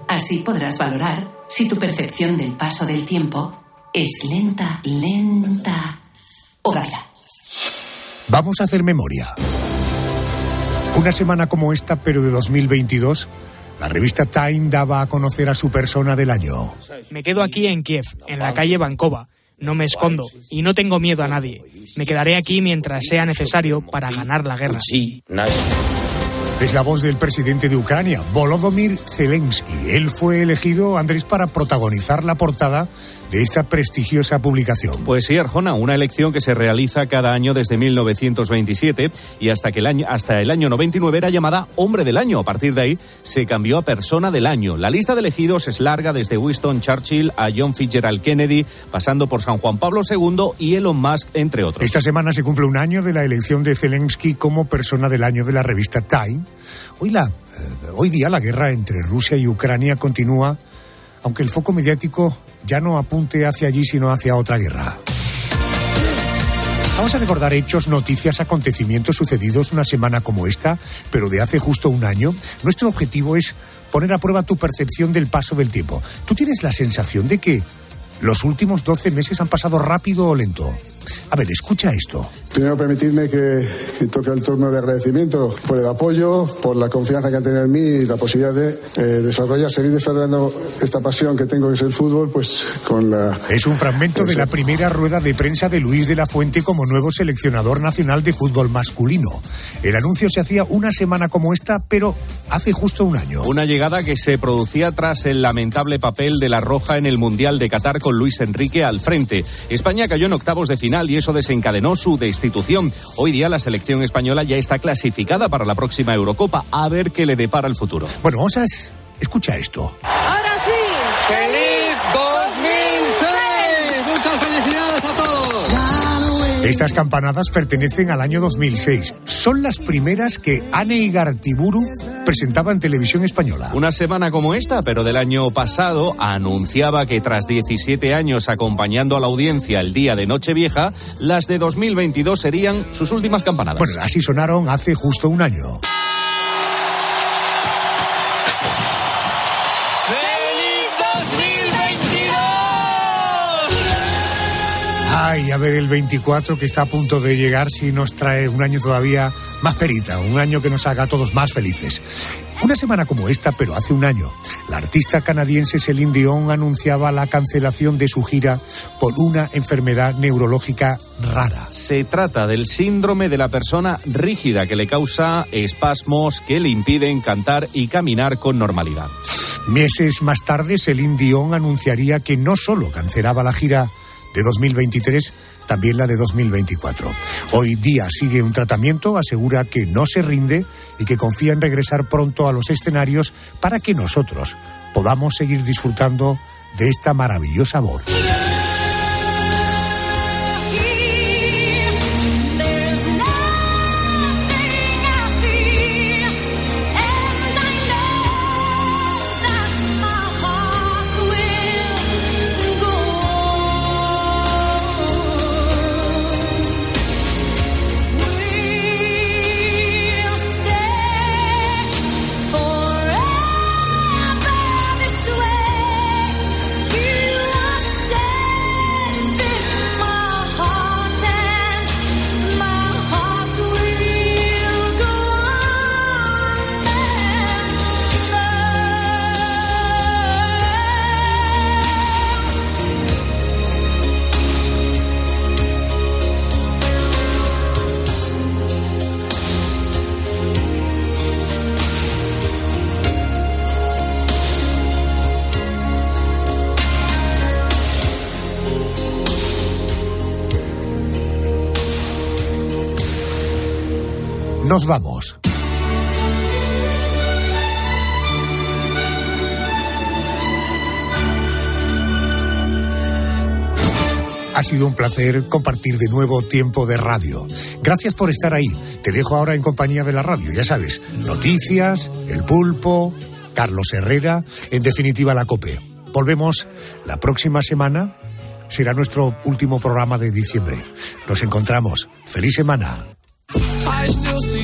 Así podrás valorar si tu percepción del paso del tiempo es lenta, lenta o rápida. Vamos a hacer memoria. Una semana como esta, pero de 2022, la revista Time daba a conocer a su persona del año. Me quedo aquí en Kiev, en la calle Bankova. No me escondo y no tengo miedo a nadie. Me quedaré aquí mientras sea necesario para ganar la guerra. Es la voz del presidente de Ucrania, Volodymyr Zelensky. Él fue elegido, Andrés, para protagonizar la portada de esta prestigiosa publicación. Pues sí, Arjona, una elección que se realiza cada año desde 1927 y hasta que el año hasta el año 99 era llamada Hombre del Año. A partir de ahí se cambió a Persona del Año. La lista de elegidos es larga desde Winston Churchill a John Fitzgerald Kennedy, pasando por San Juan Pablo II y Elon Musk, entre otros. Esta semana se cumple un año de la elección de Zelensky como persona del año de la revista Time. Hoy, la, eh, hoy día la guerra entre Rusia y Ucrania continúa, aunque el foco mediático ya no apunte hacia allí, sino hacia otra guerra. Vamos a recordar hechos, noticias, acontecimientos sucedidos una semana como esta, pero de hace justo un año. Nuestro objetivo es poner a prueba tu percepción del paso del tiempo. ¿Tú tienes la sensación de que los últimos 12 meses han pasado rápido o lento? A ver, escucha esto. Primero, permitidme que, que toque el turno de agradecimiento por el apoyo, por la confianza que han tenido en mí y la posibilidad de eh, desarrollar, seguir desarrollando esta pasión que tengo que es el fútbol, pues con la... Es un fragmento de la primera rueda de prensa de Luis de la Fuente como nuevo seleccionador nacional de fútbol masculino. El anuncio se hacía una semana como esta, pero hace justo un año. Una llegada que se producía tras el lamentable papel de la Roja en el Mundial de Qatar con Luis Enrique al frente. España cayó en octavos de final y eso desencadenó su destitución. Hoy día la selección española ya está clasificada para la próxima Eurocopa. A ver qué le depara el futuro. Bueno, es- escucha esto. Ahora sí. ¡Feliz Estas campanadas pertenecen al año 2006. Son las primeras que Ane Igartiburu presentaba en televisión española. Una semana como esta, pero del año pasado, anunciaba que tras 17 años acompañando a la audiencia el día de Nochevieja, las de 2022 serían sus últimas campanadas. Bueno, así sonaron hace justo un año. Ay, a ver el 24 que está a punto de llegar si nos trae un año todavía más perita, un año que nos haga a todos más felices. Una semana como esta, pero hace un año, la artista canadiense Celine Dion anunciaba la cancelación de su gira por una enfermedad neurológica rara. Se trata del síndrome de la persona rígida que le causa espasmos que le impiden cantar y caminar con normalidad. Meses más tarde, Celine Dion anunciaría que no solo cancelaba la gira de 2023, también la de 2024. Hoy día sigue un tratamiento, asegura que no se rinde y que confía en regresar pronto a los escenarios para que nosotros podamos seguir disfrutando de esta maravillosa voz. Nos vamos. Ha sido un placer compartir de nuevo tiempo de radio. Gracias por estar ahí. Te dejo ahora en compañía de la radio, ya sabes. Noticias, el pulpo, Carlos Herrera, en definitiva la COPE. Volvemos la próxima semana. Será nuestro último programa de diciembre. Nos encontramos. Feliz semana.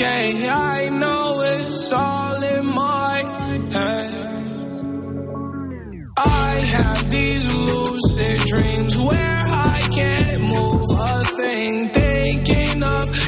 a-okay. I know it's all in my head. I have these lucid dreams where I can't move a thing, thinking of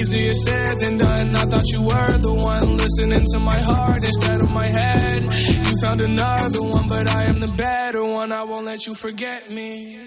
easier said than done. I thought you were the one listening to my heart instead of my head. You found another one, but I am the better one. I won't let you forget me.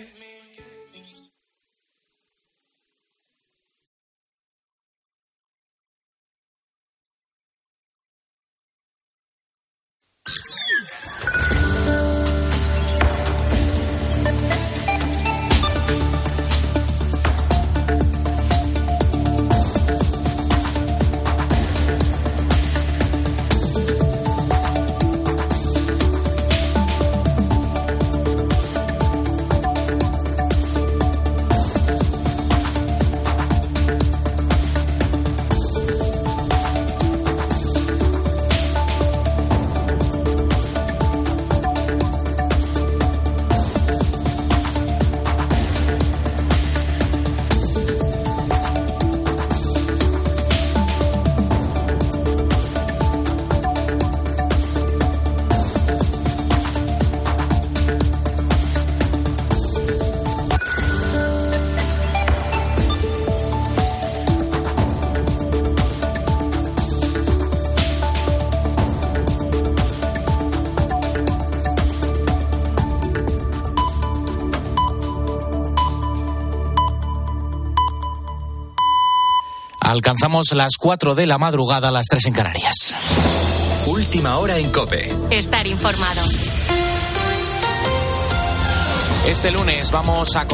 Alcanzamos las 4 de la madrugada, las 3 en Canarias. Última hora en Cope. Estar informado. Este lunes vamos a conocer